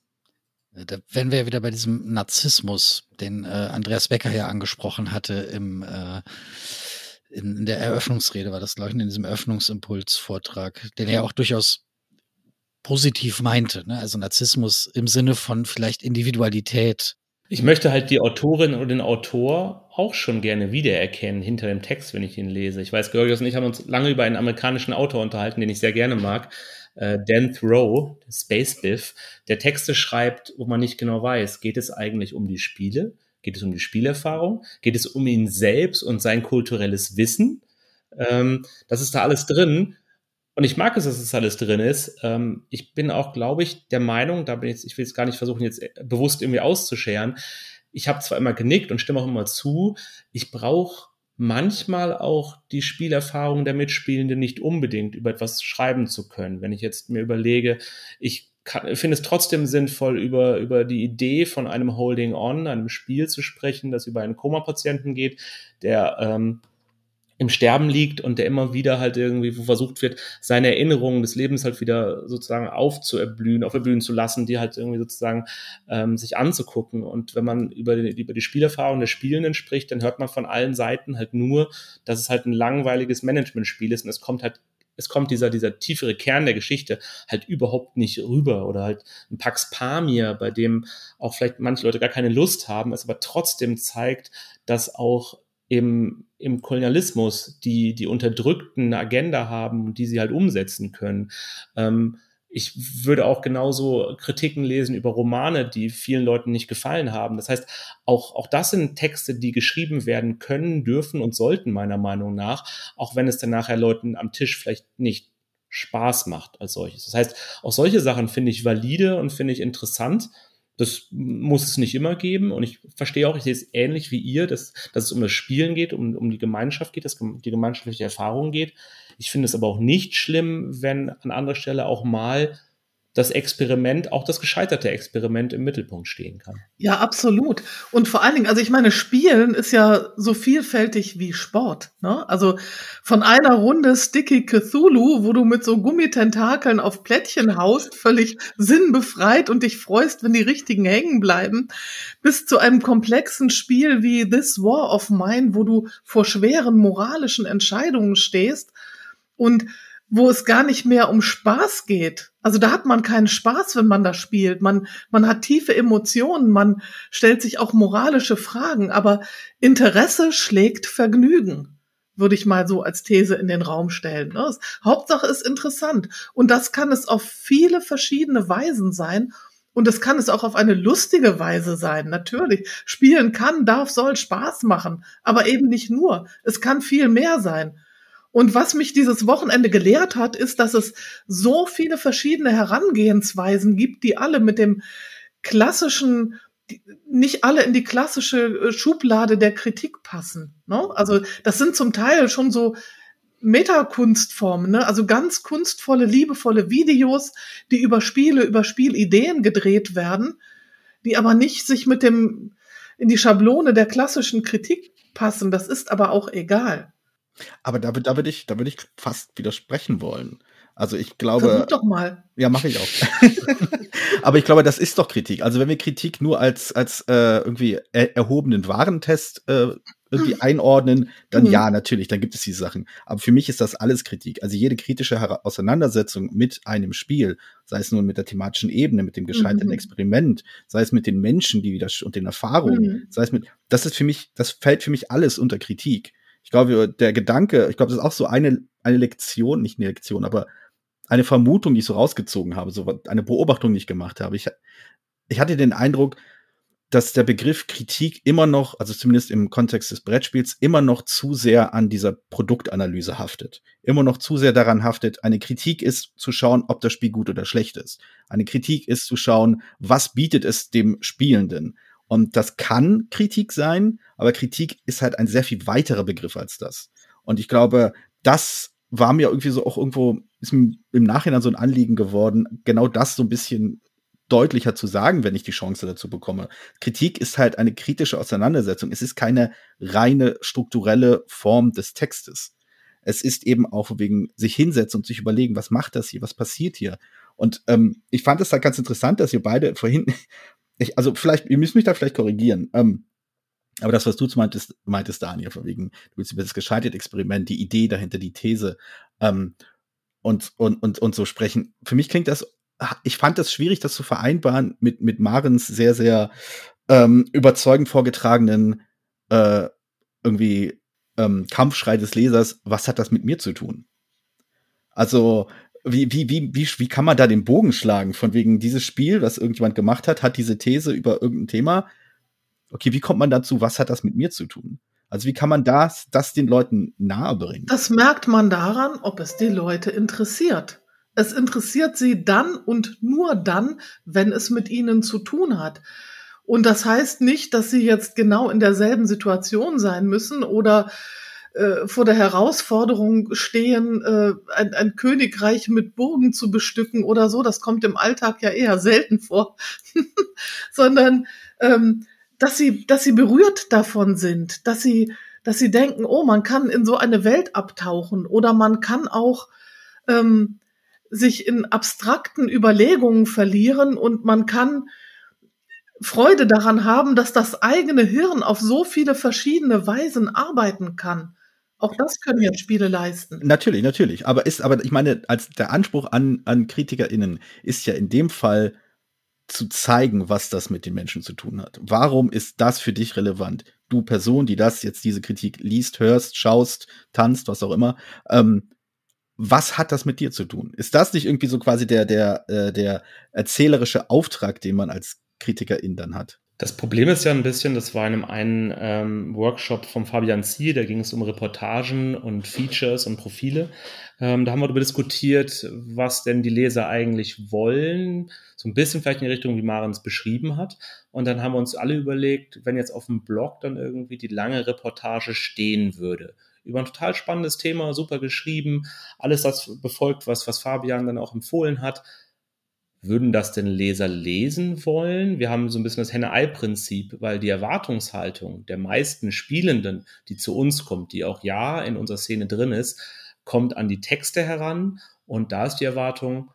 Da wären wir ja wieder bei diesem Narzissmus, den äh, Andreas Becker ja angesprochen hatte im äh, in, in der Eröffnungsrede, war das, glaube ich, in diesem Eröffnungsimpuls-Vortrag, den er auch durchaus positiv meinte. Ne? Also Narzissmus im Sinne von vielleicht Individualität. Ich möchte halt die Autorin oder den Autor auch schon gerne wiedererkennen hinter dem Text, wenn ich ihn lese. Ich weiß, Georgios und ich haben uns lange über einen amerikanischen Autor unterhalten, den ich sehr gerne mag, äh, Dan Thoreau, Space Biff, der Texte schreibt, wo man nicht genau weiß, geht es eigentlich um die Spiele? Geht es um die Spielerfahrung? Geht es um ihn selbst und sein kulturelles Wissen? Ähm, das ist da alles drin. Und ich mag es, dass es alles drin ist. Ähm, ich bin auch, glaube ich, der Meinung, da bin ich, ich will es gar nicht versuchen, jetzt bewusst irgendwie auszuscheren. Ich habe zwar immer genickt und stimme auch immer zu, ich brauche manchmal auch die Spielerfahrung der Mitspielenden nicht unbedingt über etwas schreiben zu können. Wenn ich jetzt mir überlege, ich finde es trotzdem sinnvoll, über, über die Idee von einem Holding On, einem Spiel zu sprechen, das über einen Koma-Patienten geht, der ähm, im Sterben liegt und der immer wieder halt irgendwie versucht wird, seine Erinnerungen des Lebens halt wieder sozusagen aufzuerblühen, auferblühen zu lassen, die halt irgendwie sozusagen ähm, sich anzugucken. Und wenn man über die, über die Spielerfahrung der Spielenden spricht, dann hört man von allen Seiten halt nur, dass es halt ein langweiliges Managementspiel ist und es kommt halt es kommt dieser, dieser tiefere Kern der Geschichte halt überhaupt nicht rüber oder halt ein Pax Pamir, bei dem auch vielleicht manche Leute gar keine Lust haben, es aber trotzdem zeigt, dass auch im, im Kolonialismus, die die Unterdrückten eine Agenda haben und die sie halt umsetzen können. Ähm, ich würde auch genauso Kritiken lesen über Romane, die vielen Leuten nicht gefallen haben. Das heißt, auch, auch das sind Texte, die geschrieben werden können, dürfen und sollten meiner Meinung nach, auch wenn es dann nachher Leuten am Tisch vielleicht nicht Spaß macht als solches. Das heißt, auch solche Sachen finde ich valide und finde ich interessant. Das muss es nicht immer geben. Und ich verstehe auch, ich sehe es ähnlich wie ihr, dass, dass es um das Spielen geht, um, um die Gemeinschaft geht, dass die gemeinschaftliche Erfahrung geht. Ich finde es aber auch nicht schlimm, wenn an anderer Stelle auch mal das Experiment, auch das gescheiterte Experiment im Mittelpunkt stehen kann. Ja, absolut. Und vor allen Dingen, also ich meine, Spielen ist ja so vielfältig wie Sport. Ne? Also von einer Runde Sticky Cthulhu, wo du mit so Gummitentakeln auf Plättchen haust, völlig sinnbefreit und dich freust, wenn die richtigen hängen bleiben, bis zu einem komplexen Spiel wie This War of Mine, wo du vor schweren moralischen Entscheidungen stehst und wo es gar nicht mehr um Spaß geht. Also da hat man keinen Spaß, wenn man da spielt. Man, man hat tiefe Emotionen, man stellt sich auch moralische Fragen, aber Interesse schlägt Vergnügen, würde ich mal so als These in den Raum stellen. Ne? Hauptsache ist interessant. Und das kann es auf viele verschiedene Weisen sein. Und es kann es auch auf eine lustige Weise sein, natürlich. Spielen kann, darf, soll Spaß machen, aber eben nicht nur. Es kann viel mehr sein. Und was mich dieses Wochenende gelehrt hat, ist, dass es so viele verschiedene Herangehensweisen gibt, die alle mit dem klassischen, nicht alle in die klassische äh, Schublade der Kritik passen. Ne? Also das sind zum Teil schon so Metakunstformen, ne? also ganz kunstvolle, liebevolle Videos, die über Spiele, über Spielideen gedreht werden, die aber nicht sich mit dem in die Schablone der klassischen Kritik passen. Das ist aber auch egal. Aber da, da würde ich, da würde ich fast widersprechen wollen. Also ich glaube. Versuch doch mal. Ja, mache ich auch. Aber ich glaube, das ist doch Kritik. Also wenn wir Kritik nur als als äh, irgendwie er erhobenen Warentest äh, irgendwie einordnen, dann mhm. ja, natürlich, dann gibt es diese Sachen. Aber für mich ist das alles Kritik. Also jede kritische Auseinandersetzung mit einem Spiel, sei es nun mit der thematischen Ebene, mit dem gescheiterten mhm. Experiment, sei es mit den Menschen, die wieder und den Erfahrungen, mhm. sei es mit, das ist für mich, das fällt für mich alles unter Kritik ich glaube, der Gedanke, ich glaube, das ist auch so eine, eine Lektion, nicht eine Lektion, aber eine Vermutung, die ich so rausgezogen habe, so eine Beobachtung, die ich gemacht habe. Ich, ich hatte den Eindruck, dass der Begriff Kritik immer noch, also zumindest im Kontext des Brettspiels, immer noch zu sehr an dieser Produktanalyse haftet. Immer noch zu sehr daran haftet. Eine Kritik ist zu schauen, ob das Spiel gut oder schlecht ist. Eine Kritik ist zu schauen, was bietet es dem Spielenden. Und das kann Kritik sein, aber Kritik ist halt ein sehr viel weiterer Begriff als das. Und ich glaube, das war mir irgendwie so auch irgendwo, ist mir im Nachhinein so ein Anliegen geworden, genau das so ein bisschen deutlicher zu sagen, wenn ich die Chance dazu bekomme. Kritik ist halt eine kritische Auseinandersetzung. Es ist keine reine strukturelle Form des Textes. Es ist eben auch wegen sich hinsetzen und sich überlegen, was macht das hier, was passiert hier. Und ähm, ich fand es halt ganz interessant, dass ihr beide vorhin, ich, also vielleicht, ihr müsst mich da vielleicht korrigieren. Ähm, aber das, was du meintest, meintest Daniel, von wegen, du willst über das gescheiterte Experiment, die Idee dahinter, die These ähm, und, und, und, und so sprechen. Für mich klingt das, ich fand das schwierig, das zu vereinbaren mit, mit Marens sehr, sehr ähm, überzeugend vorgetragenen äh, irgendwie ähm, Kampfschrei des Lesers, was hat das mit mir zu tun? Also, wie, wie, wie, wie, wie kann man da den Bogen schlagen? Von wegen dieses Spiel, was irgendjemand gemacht hat, hat diese These über irgendein Thema okay, wie kommt man dazu, was hat das mit mir zu tun? Also wie kann man das, das den Leuten nahe bringen? Das merkt man daran, ob es die Leute interessiert. Es interessiert sie dann und nur dann, wenn es mit ihnen zu tun hat. Und das heißt nicht, dass sie jetzt genau in derselben Situation sein müssen oder äh, vor der Herausforderung stehen, äh, ein, ein Königreich mit Burgen zu bestücken oder so. Das kommt im Alltag ja eher selten vor, sondern ähm, dass sie, dass sie berührt davon sind, dass sie, dass sie denken, oh, man kann in so eine Welt abtauchen oder man kann auch ähm, sich in abstrakten Überlegungen verlieren und man kann Freude daran haben, dass das eigene Hirn auf so viele verschiedene Weisen arbeiten kann. Auch das können ja Spiele leisten. Natürlich, natürlich. Aber ist, aber ich meine, als der Anspruch an, an KritikerInnen ist ja in dem Fall zu zeigen, was das mit den Menschen zu tun hat. Warum ist das für dich relevant? Du Person, die das jetzt diese Kritik liest, hörst, schaust, tanzt, was auch immer. Ähm, was hat das mit dir zu tun? Ist das nicht irgendwie so quasi der der äh, der erzählerische Auftrag, den man als Kritikerin dann hat? Das Problem ist ja ein bisschen, das war in einem einen ähm, Workshop vom Fabian Ziel, da ging es um Reportagen und Features und Profile. Ähm, da haben wir darüber diskutiert, was denn die Leser eigentlich wollen. So ein bisschen vielleicht in die Richtung, wie Maren es beschrieben hat. Und dann haben wir uns alle überlegt, wenn jetzt auf dem Blog dann irgendwie die lange Reportage stehen würde. Über ein total spannendes Thema, super geschrieben, alles das befolgt, was, was Fabian dann auch empfohlen hat. Würden das denn Leser lesen wollen? Wir haben so ein bisschen das Henne-Ei-Prinzip, weil die Erwartungshaltung der meisten Spielenden, die zu uns kommt, die auch ja in unserer Szene drin ist, kommt an die Texte heran und da ist die Erwartung,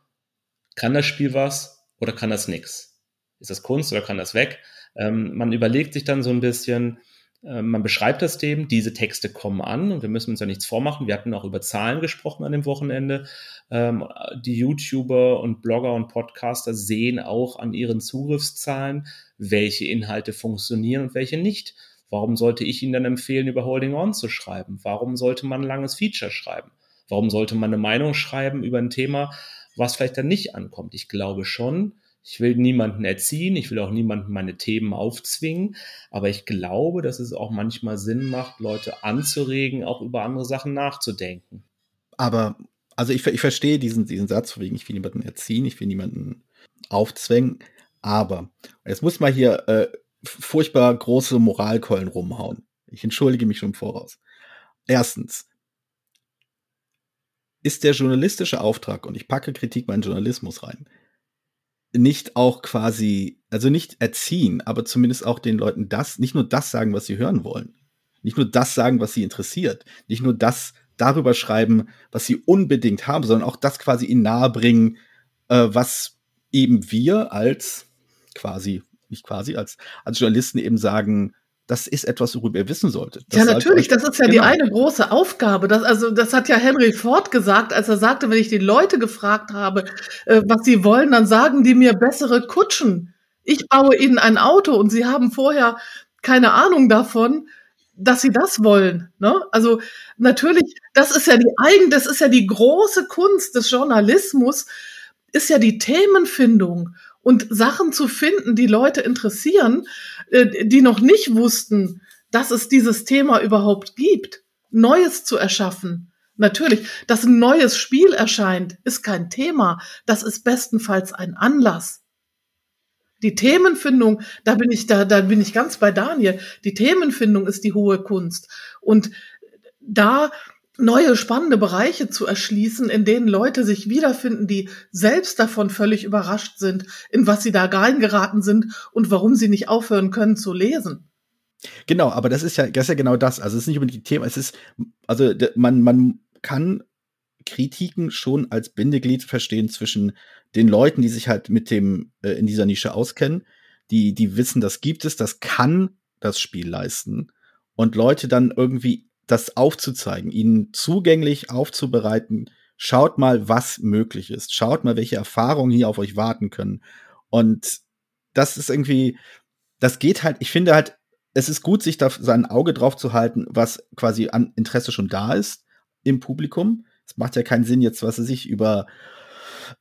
kann das Spiel was oder kann das nix? Ist das Kunst oder kann das weg? Ähm, man überlegt sich dann so ein bisschen, man beschreibt das dem, diese Texte kommen an und wir müssen uns ja nichts vormachen. Wir hatten auch über Zahlen gesprochen an dem Wochenende. Ähm, die YouTuber und Blogger und Podcaster sehen auch an ihren Zugriffszahlen, welche Inhalte funktionieren und welche nicht. Warum sollte ich Ihnen dann empfehlen, über Holding On zu schreiben? Warum sollte man ein langes Feature schreiben? Warum sollte man eine Meinung schreiben über ein Thema, was vielleicht dann nicht ankommt? Ich glaube schon, ich will niemanden erziehen, ich will auch niemanden meine Themen aufzwingen, aber ich glaube, dass es auch manchmal Sinn macht, Leute anzuregen, auch über andere Sachen nachzudenken. Aber, also ich, ich verstehe diesen, diesen Satz, wegen ich will niemanden erziehen, ich will niemanden aufzwängen, aber jetzt muss man hier äh, furchtbar große Moralkeulen rumhauen. Ich entschuldige mich schon im Voraus. Erstens, ist der journalistische Auftrag, und ich packe Kritik meinen Journalismus rein, nicht auch quasi, also nicht erziehen, aber zumindest auch den Leuten das, nicht nur das sagen, was sie hören wollen. Nicht nur das sagen, was sie interessiert. Nicht nur das darüber schreiben, was sie unbedingt haben, sondern auch das quasi ihnen nahebringen, äh, was eben wir als quasi, nicht quasi, als, als Journalisten eben sagen, das ist etwas, worüber ihr wissen solltet. Das ja, natürlich, das ist ja genau. die eine große Aufgabe. Das, also, das hat ja Henry Ford gesagt, als er sagte, wenn ich die Leute gefragt habe, äh, was sie wollen, dann sagen die mir bessere Kutschen. Ich baue ihnen ein Auto und sie haben vorher keine Ahnung davon, dass sie das wollen. Ne? Also natürlich, das ist ja die eigen, das ist ja die große Kunst des Journalismus, ist ja die Themenfindung und Sachen zu finden, die Leute interessieren, äh, die noch nicht wussten, dass es dieses Thema überhaupt gibt, Neues zu erschaffen. Natürlich, dass ein neues Spiel erscheint, ist kein Thema. Das ist bestenfalls ein Anlass. Die Themenfindung, da bin ich da, da bin ich ganz bei Daniel. Die Themenfindung ist die hohe Kunst und da neue spannende Bereiche zu erschließen, in denen Leute sich wiederfinden, die selbst davon völlig überrascht sind, in was sie da reingeraten sind und warum sie nicht aufhören können zu lesen. Genau, aber das ist ja, das ist ja genau das. Also es ist nicht unbedingt die Thema, es ist, also man, man kann Kritiken schon als Bindeglied verstehen zwischen den Leuten, die sich halt mit dem äh, in dieser Nische auskennen, die, die wissen, das gibt es, das kann das Spiel leisten und Leute dann irgendwie das aufzuzeigen, ihnen zugänglich aufzubereiten. Schaut mal, was möglich ist. Schaut mal, welche Erfahrungen hier auf euch warten können. Und das ist irgendwie, das geht halt, ich finde halt, es ist gut, sich da sein Auge drauf zu halten, was quasi an Interesse schon da ist im Publikum. Es macht ja keinen Sinn, jetzt, was weiß ich, über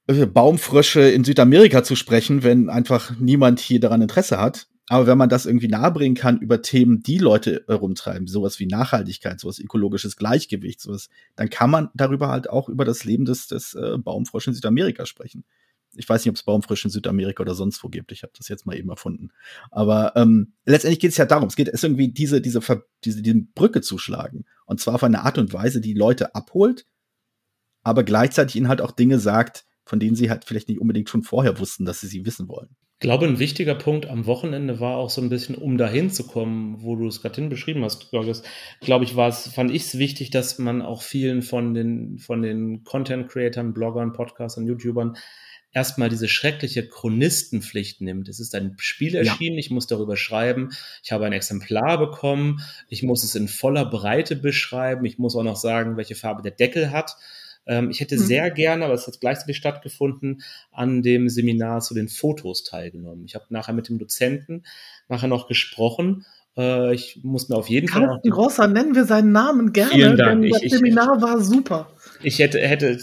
Baumfrösche in Südamerika zu sprechen, wenn einfach niemand hier daran Interesse hat. Aber wenn man das irgendwie nahebringen kann über Themen, die Leute herumtreiben, sowas wie Nachhaltigkeit, sowas ökologisches Gleichgewicht, sowas, dann kann man darüber halt auch über das Leben des, des äh, Baumfrosch in Südamerika sprechen. Ich weiß nicht, ob es Baumfrosch in Südamerika oder sonst wo gibt. Ich habe das jetzt mal eben erfunden. Aber ähm, letztendlich geht es ja darum, es geht es irgendwie diese, diese, diese, diese Brücke zu schlagen. Und zwar auf eine Art und Weise, die Leute abholt, aber gleichzeitig ihnen halt auch Dinge sagt, von denen sie halt vielleicht nicht unbedingt schon vorher wussten, dass sie sie wissen wollen. Ich glaube, ein wichtiger Punkt am Wochenende war auch so ein bisschen, um dahin zu kommen, wo du es gerade hin beschrieben hast, Gorgis. Glaube ich, war es, fand ich es wichtig, dass man auch vielen von den, von den Content-Creatern, Bloggern, Podcastern, YouTubern erstmal diese schreckliche Chronistenpflicht nimmt. Es ist ein Spiel erschienen, ja. ich muss darüber schreiben, ich habe ein Exemplar bekommen, ich muss es in voller Breite beschreiben, ich muss auch noch sagen, welche Farbe der Deckel hat. Ähm, ich hätte mhm. sehr gerne, aber es hat gleichzeitig stattgefunden, an dem Seminar zu den Fotos teilgenommen. Ich habe nachher mit dem Dozenten nachher noch gesprochen. Äh, ich muss mir auf jeden Fall. Carsten Grosser, nennen wir seinen Namen gerne, Vielen Dank. denn das ich, Seminar ich, war super. Ich hätte, hätte,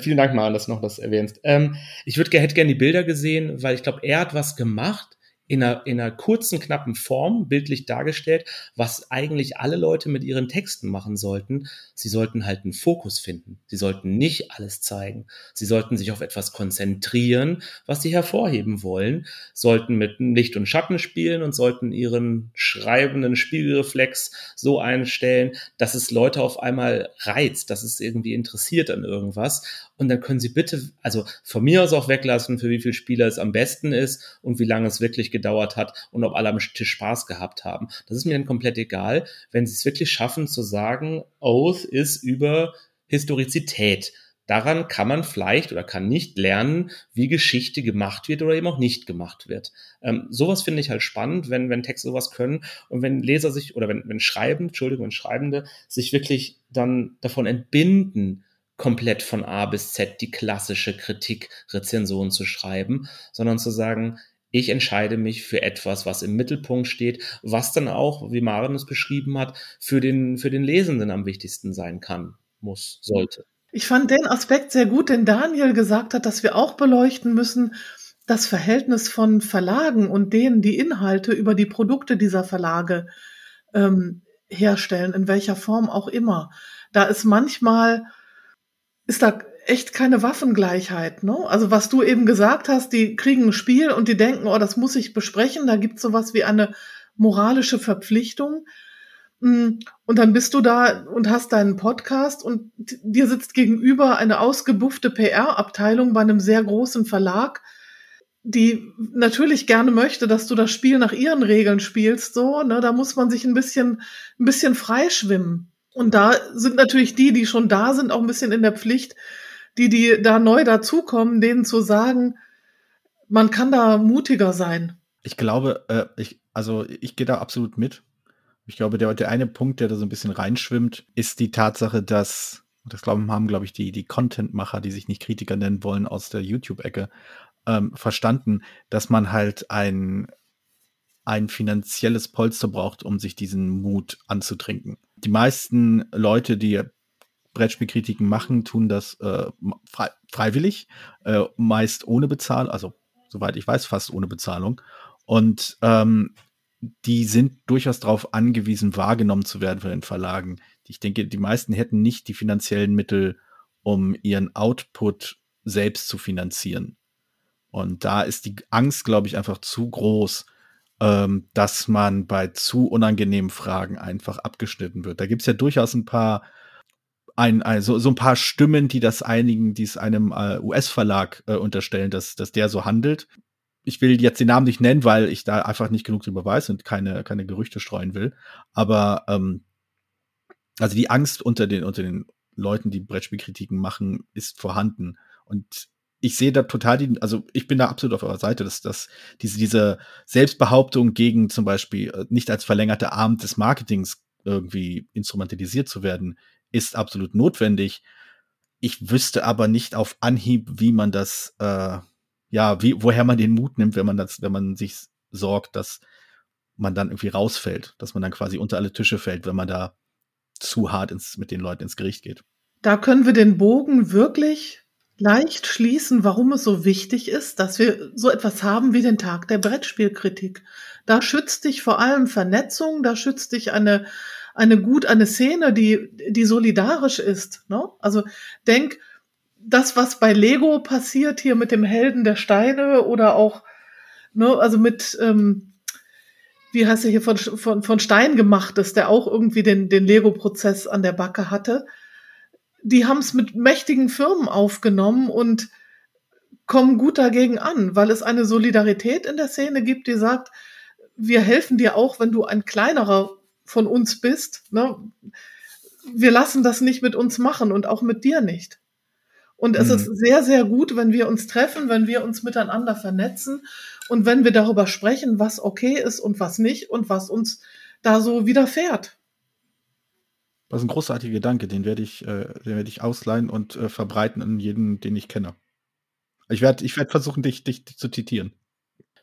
vielen Dank, Maren, dass du noch das erwähnst. Ähm, ich würde hätte gerne die Bilder gesehen, weil ich glaube, er hat was gemacht, in einer, in einer kurzen, knappen Form, bildlich dargestellt, was eigentlich alle Leute mit ihren Texten machen sollten. Sie sollten halt einen Fokus finden. Sie sollten nicht alles zeigen. Sie sollten sich auf etwas konzentrieren, was sie hervorheben wollen, sollten mit Licht und Schatten spielen und sollten ihren schreibenden Spiegelreflex so einstellen, dass es Leute auf einmal reizt, dass es irgendwie interessiert an irgendwas. Und dann können Sie bitte, also von mir aus auch weglassen, für wie viele Spieler es am besten ist und wie lange es wirklich gedauert hat und ob alle am Tisch Spaß gehabt haben. Das ist mir dann komplett egal, wenn Sie es wirklich schaffen zu sagen, Oath ist über Historizität. Daran kann man vielleicht oder kann nicht lernen, wie Geschichte gemacht wird oder eben auch nicht gemacht wird. Ähm, sowas finde ich halt spannend, wenn, wenn Texte sowas können und wenn Leser sich oder wenn, wenn Schreiben, Entschuldigung, wenn Schreibende sich wirklich dann davon entbinden, komplett von A bis Z die klassische Kritik, Rezension zu schreiben, sondern zu sagen, ich entscheide mich für etwas, was im Mittelpunkt steht, was dann auch, wie Maren es beschrieben hat, für den, für den Lesenden am wichtigsten sein kann, muss, sollte. Ich fand den Aspekt sehr gut, den Daniel gesagt hat, dass wir auch beleuchten müssen, das Verhältnis von Verlagen und denen die Inhalte über die Produkte dieser Verlage ähm, herstellen, in welcher Form auch immer. Da ist manchmal ist da echt keine Waffengleichheit. Ne? Also was du eben gesagt hast, die kriegen ein Spiel und die denken, oh, das muss ich besprechen. Da gibt es sowas wie eine moralische Verpflichtung. Mm, und dann bist du da und hast deinen Podcast und dir sitzt gegenüber eine ausgebuffte PR-Abteilung bei einem sehr großen Verlag, die natürlich gerne möchte, dass du das Spiel nach ihren Regeln spielst. So, ne, da muss man sich ein bisschen, ein bisschen freischwimmen. Und da sind natürlich die, die schon da sind, auch ein bisschen in der Pflicht, die, die da neu dazukommen, denen zu sagen, man kann da mutiger sein. Ich glaube, äh, ich, also ich gehe da absolut mit. Ich glaube, der, der eine Punkt, der da so ein bisschen reinschwimmt, ist die Tatsache, dass, das glauben, haben, glaube ich, die, die Contentmacher, die sich nicht Kritiker nennen wollen, aus der YouTube-Ecke, ähm, verstanden, dass man halt ein, ein finanzielles Polster braucht, um sich diesen Mut anzutrinken die meisten Leute, die Brettspielkritiken machen, tun das äh, frei, freiwillig, äh, meist ohne Bezahlung, also soweit ich weiß, fast ohne Bezahlung. Und ähm, die sind durchaus darauf angewiesen, wahrgenommen zu werden von den Verlagen. Ich denke, die meisten hätten nicht die finanziellen Mittel, um ihren Output selbst zu finanzieren. Und da ist die Angst, glaube ich, einfach zu groß, ähm, dass man bei zu unangenehmen Fragen einfach abgeschnitten wird. Da gibt es ja durchaus ein paar ein, also so ein paar Stimmen, die das einigen, die es einem äh, US-Verlag äh, unterstellen, dass, dass der so handelt. Ich will jetzt den Namen nicht nennen, weil ich da einfach nicht genug drüber weiß und keine, keine Gerüchte streuen will. Aber ähm, also die Angst unter den, unter den Leuten, die Brettspielkritiken machen, ist vorhanden. Und ich sehe da total die, also ich bin da absolut auf eurer Seite, dass, dass diese, diese Selbstbehauptung gegen zum Beispiel äh, nicht als verlängerte Arm des Marketings irgendwie instrumentalisiert zu werden, ist absolut notwendig. Ich wüsste aber nicht auf Anhieb, wie man das, äh, ja, wie, woher man den Mut nimmt, wenn man das, wenn man sich sorgt, dass man dann irgendwie rausfällt, dass man dann quasi unter alle Tische fällt, wenn man da zu hart ins, mit den Leuten ins Gericht geht. Da können wir den Bogen wirklich leicht schließen, warum es so wichtig ist, dass wir so etwas haben wie den Tag der Brettspielkritik. Da schützt dich vor allem Vernetzung, da schützt dich eine eine gut, eine Szene, die, die solidarisch ist. Ne? Also denk, das, was bei Lego passiert hier mit dem Helden der Steine oder auch, ne, also mit, ähm, wie heißt er hier, von, von, von Stein gemacht ist, der auch irgendwie den, den Lego-Prozess an der Backe hatte. Die haben es mit mächtigen Firmen aufgenommen und kommen gut dagegen an, weil es eine Solidarität in der Szene gibt, die sagt, wir helfen dir auch, wenn du ein kleinerer von uns bist. Ne? Wir lassen das nicht mit uns machen und auch mit dir nicht. Und es mhm. ist sehr, sehr gut, wenn wir uns treffen, wenn wir uns miteinander vernetzen und wenn wir darüber sprechen, was okay ist und was nicht und was uns da so widerfährt. Das ist ein großartiger Gedanke, den werde ich, äh, den werde ich ausleihen und äh, verbreiten an jeden, den ich kenne. Ich werde ich werd versuchen, dich, dich, zu zitieren.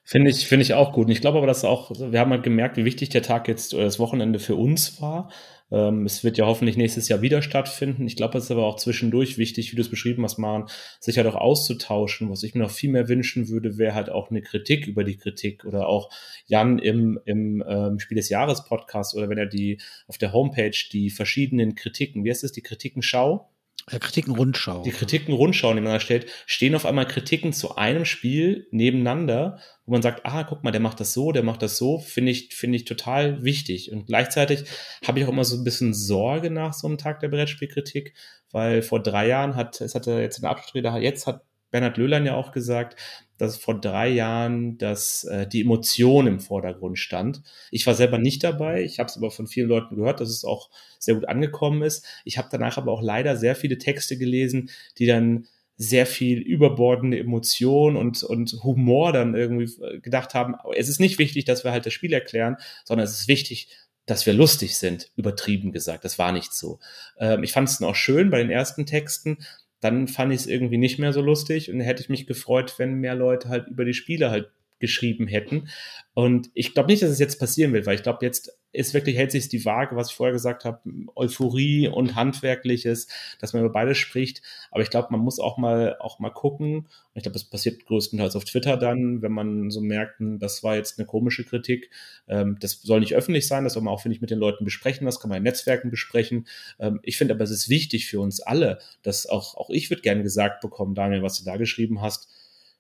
Finde ich, finde ich auch gut. Und ich glaube aber, dass auch, wir haben halt gemerkt, wie wichtig der Tag jetzt oder das Wochenende für uns war. Ähm, es wird ja hoffentlich nächstes Jahr wieder stattfinden. Ich glaube, es ist aber auch zwischendurch wichtig, wie du es beschrieben hast, Maren, sich halt auch auszutauschen. Was ich mir noch viel mehr wünschen würde, wäre halt auch eine Kritik über die Kritik oder auch Jan im, im ähm, Spiel des Jahres Podcast oder wenn er die auf der Homepage die verschiedenen Kritiken, wie heißt es, die Kritikenschau? Ja, Kritiken-Rundschau. Die Kritiken-Rundschau, die man erstellt, stehen auf einmal Kritiken zu einem Spiel nebeneinander, wo man sagt, ah, guck mal, der macht das so, der macht das so, finde ich, finde ich total wichtig. Und gleichzeitig habe ich auch immer so ein bisschen Sorge nach so einem Tag der Brettspielkritik, weil vor drei Jahren hat, es hatte jetzt eine Abschlussrede, jetzt hat Bernhard Löhlein ja auch gesagt, dass vor drei Jahren dass äh, die Emotion im Vordergrund stand. Ich war selber nicht dabei, ich habe es aber von vielen Leuten gehört, dass es auch sehr gut angekommen ist. Ich habe danach aber auch leider sehr viele Texte gelesen, die dann sehr viel überbordende Emotion und, und Humor dann irgendwie äh, gedacht haben, es ist nicht wichtig, dass wir halt das Spiel erklären, sondern es ist wichtig, dass wir lustig sind, übertrieben gesagt. Das war nicht so. Ähm, ich fand es auch schön bei den ersten Texten, dann fand ich es irgendwie nicht mehr so lustig und hätte ich mich gefreut, wenn mehr Leute halt über die Spiele halt geschrieben hätten. Und ich glaube nicht, dass es jetzt passieren wird, weil ich glaube, jetzt ist wirklich, hält sich die Waage, was ich vorher gesagt habe, Euphorie und Handwerkliches, dass man über beides spricht. Aber ich glaube, man muss auch mal, auch mal gucken. Und ich glaube, das passiert größtenteils auf Twitter dann, wenn man so merkt, hm, das war jetzt eine komische Kritik. Ähm, das soll nicht öffentlich sein, das soll man auch, finde ich, mit den Leuten besprechen. Das kann man in Netzwerken besprechen. Ähm, ich finde aber, es ist wichtig für uns alle, dass auch, auch ich würde gerne gesagt bekommen, Daniel, was du da geschrieben hast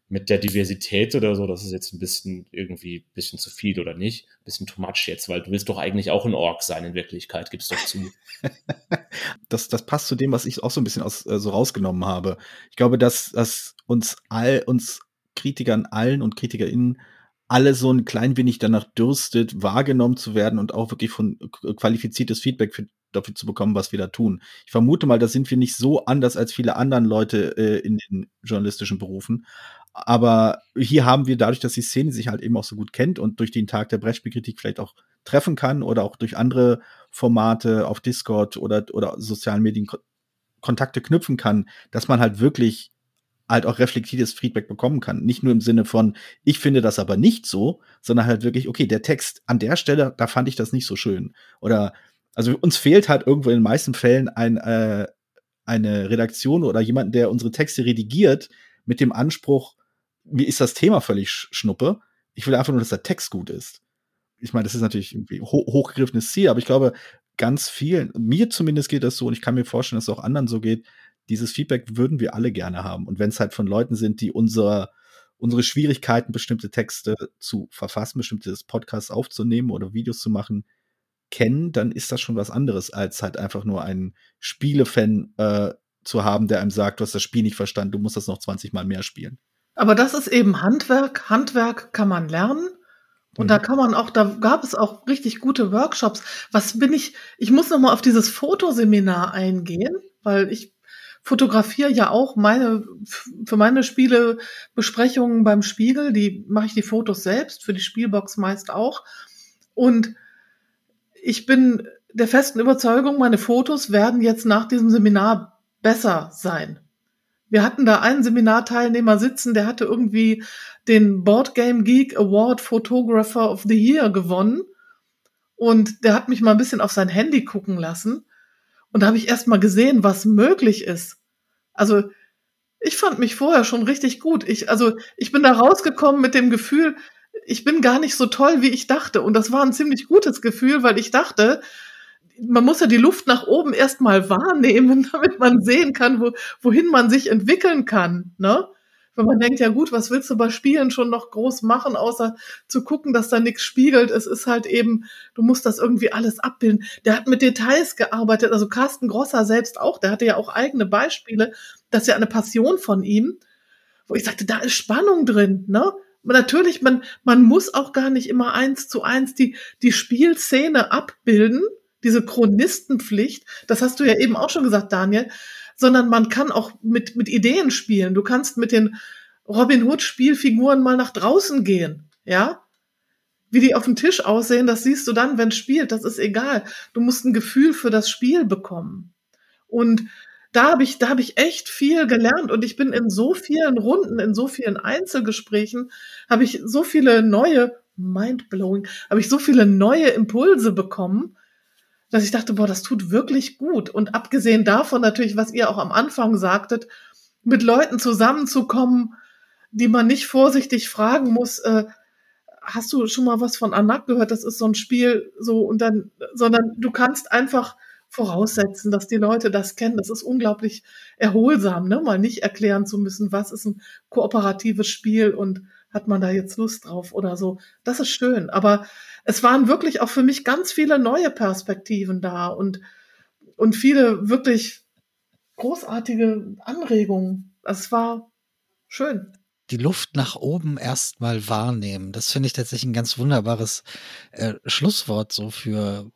mit der Diversität oder so, das ist jetzt ein bisschen irgendwie ein bisschen zu viel oder nicht, ein bisschen too much jetzt, weil du willst doch eigentlich auch ein Ork sein in Wirklichkeit, gibst doch zu. das, das passt zu dem, was ich auch so ein bisschen aus, äh, so rausgenommen habe. Ich glaube, dass, dass uns all, uns Kritikern allen und KritikerInnen alle so ein klein wenig danach dürstet, wahrgenommen zu werden und auch wirklich von qualifiziertes Feedback für, dafür zu bekommen, was wir da tun. Ich vermute mal, da sind wir nicht so anders als viele anderen Leute äh, in den journalistischen Berufen. Aber hier haben wir dadurch, dass die Szene sich halt eben auch so gut kennt und durch den Tag der Brettspielkritik vielleicht auch treffen kann oder auch durch andere Formate auf Discord oder, oder sozialen Medien Kontakte knüpfen kann, dass man halt wirklich halt auch reflektiertes Feedback bekommen kann. Nicht nur im Sinne von, ich finde das aber nicht so, sondern halt wirklich, okay, der Text an der Stelle, da fand ich das nicht so schön. Oder, also uns fehlt halt irgendwo in den meisten Fällen ein, äh, eine Redaktion oder jemand, der unsere Texte redigiert, mit dem Anspruch, mir ist das Thema völlig schnuppe. Ich will einfach nur, dass der Text gut ist. Ich meine, das ist natürlich irgendwie ho hochgegriffenes Ziel, aber ich glaube, ganz vielen, mir zumindest geht das so und ich kann mir vorstellen, dass es auch anderen so geht, dieses Feedback würden wir alle gerne haben. Und wenn es halt von Leuten sind, die unser, unsere Schwierigkeiten, bestimmte Texte zu verfassen, bestimmte Podcasts aufzunehmen oder Videos zu machen, kennen, dann ist das schon was anderes, als halt einfach nur einen Spielefan äh, zu haben, der einem sagt, du hast das Spiel nicht verstanden, du musst das noch 20 Mal mehr spielen. Aber das ist eben Handwerk. Handwerk kann man lernen. Und mhm. da kann man auch, da gab es auch richtig gute Workshops. Was bin ich, ich muss noch mal auf dieses Fotoseminar eingehen, weil ich fotografiere ja auch meine, für meine Spielebesprechungen beim Spiegel, die mache ich die Fotos selbst, für die Spielbox meist auch. Und ich bin der festen Überzeugung, meine Fotos werden jetzt nach diesem Seminar besser sein. Wir hatten da einen Seminarteilnehmer sitzen, der hatte irgendwie den Board Game Geek Award Photographer of the Year gewonnen. Und der hat mich mal ein bisschen auf sein Handy gucken lassen. Und da habe ich erst mal gesehen, was möglich ist. Also ich fand mich vorher schon richtig gut. Ich, also ich bin da rausgekommen mit dem Gefühl, ich bin gar nicht so toll, wie ich dachte. Und das war ein ziemlich gutes Gefühl, weil ich dachte, man muss ja die Luft nach oben erstmal wahrnehmen, damit man sehen kann, wo, wohin man sich entwickeln kann. Ne? Wenn man denkt, ja gut, was willst du bei Spielen schon noch groß machen, außer zu gucken, dass da nichts spiegelt. Es ist halt eben, du musst das irgendwie alles abbilden. Der hat mit Details gearbeitet, also Carsten Grosser selbst auch, der hatte ja auch eigene Beispiele. Das ist ja eine Passion von ihm, wo ich sagte, da ist Spannung drin, ne? Natürlich, man, man muss auch gar nicht immer eins zu eins die, die Spielszene abbilden, diese Chronistenpflicht, das hast du ja eben auch schon gesagt, Daniel, sondern man kann auch mit, mit Ideen spielen. Du kannst mit den Robin Hood Spielfiguren mal nach draußen gehen, ja? Wie die auf dem Tisch aussehen, das siehst du dann, wenn es spielt, das ist egal. Du musst ein Gefühl für das Spiel bekommen. Und da habe ich, da habe ich echt viel gelernt und ich bin in so vielen Runden, in so vielen Einzelgesprächen, habe ich so viele neue, mindblowing, habe ich so viele neue Impulse bekommen, dass ich dachte, boah, das tut wirklich gut. Und abgesehen davon natürlich, was ihr auch am Anfang sagtet, mit Leuten zusammenzukommen, die man nicht vorsichtig fragen muss, äh, hast du schon mal was von Anak gehört? Das ist so ein Spiel, so und dann, sondern du kannst einfach voraussetzen, dass die Leute das kennen. Das ist unglaublich erholsam, ne? mal nicht erklären zu müssen, was ist ein kooperatives Spiel und hat man da jetzt Lust drauf oder so. Das ist schön. Aber es waren wirklich auch für mich ganz viele neue Perspektiven da und, und viele wirklich großartige Anregungen. Es war schön die Luft nach oben erstmal wahrnehmen. Das finde ich tatsächlich ein ganz wunderbares äh, Schlusswort so für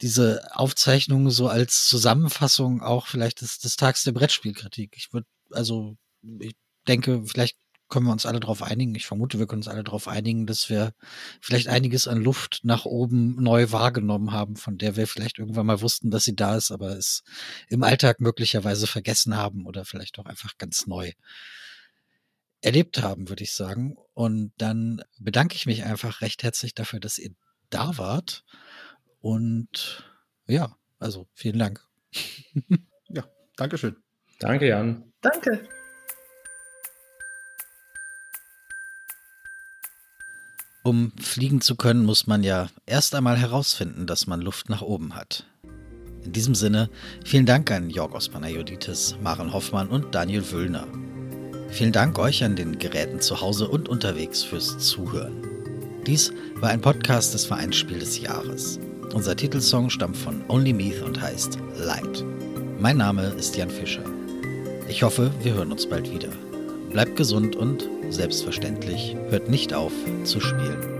diese Aufzeichnung so als Zusammenfassung auch vielleicht des, des Tags der Brettspielkritik. Ich würde, also ich denke, vielleicht können wir uns alle darauf einigen. Ich vermute, wir können uns alle darauf einigen, dass wir vielleicht einiges an Luft nach oben neu wahrgenommen haben, von der wir vielleicht irgendwann mal wussten, dass sie da ist, aber es im Alltag möglicherweise vergessen haben oder vielleicht auch einfach ganz neu erlebt haben, würde ich sagen. Und dann bedanke ich mich einfach recht herzlich dafür, dass ihr da wart. Und ja, also vielen Dank. ja, Dankeschön. Danke, Jan. Danke. Um fliegen zu können, muss man ja erst einmal herausfinden, dass man Luft nach oben hat. In diesem Sinne, vielen Dank an Jorgos Panayoditis, Maren Hoffmann und Daniel Wöllner. Vielen Dank euch an den Geräten zu Hause und unterwegs fürs Zuhören. Dies war ein Podcast des Vereinsspiel des Jahres. Unser Titelsong stammt von Only Meath und heißt Light. Mein Name ist Jan Fischer. Ich hoffe, wir hören uns bald wieder. Bleibt gesund und selbstverständlich hört nicht auf zu spielen.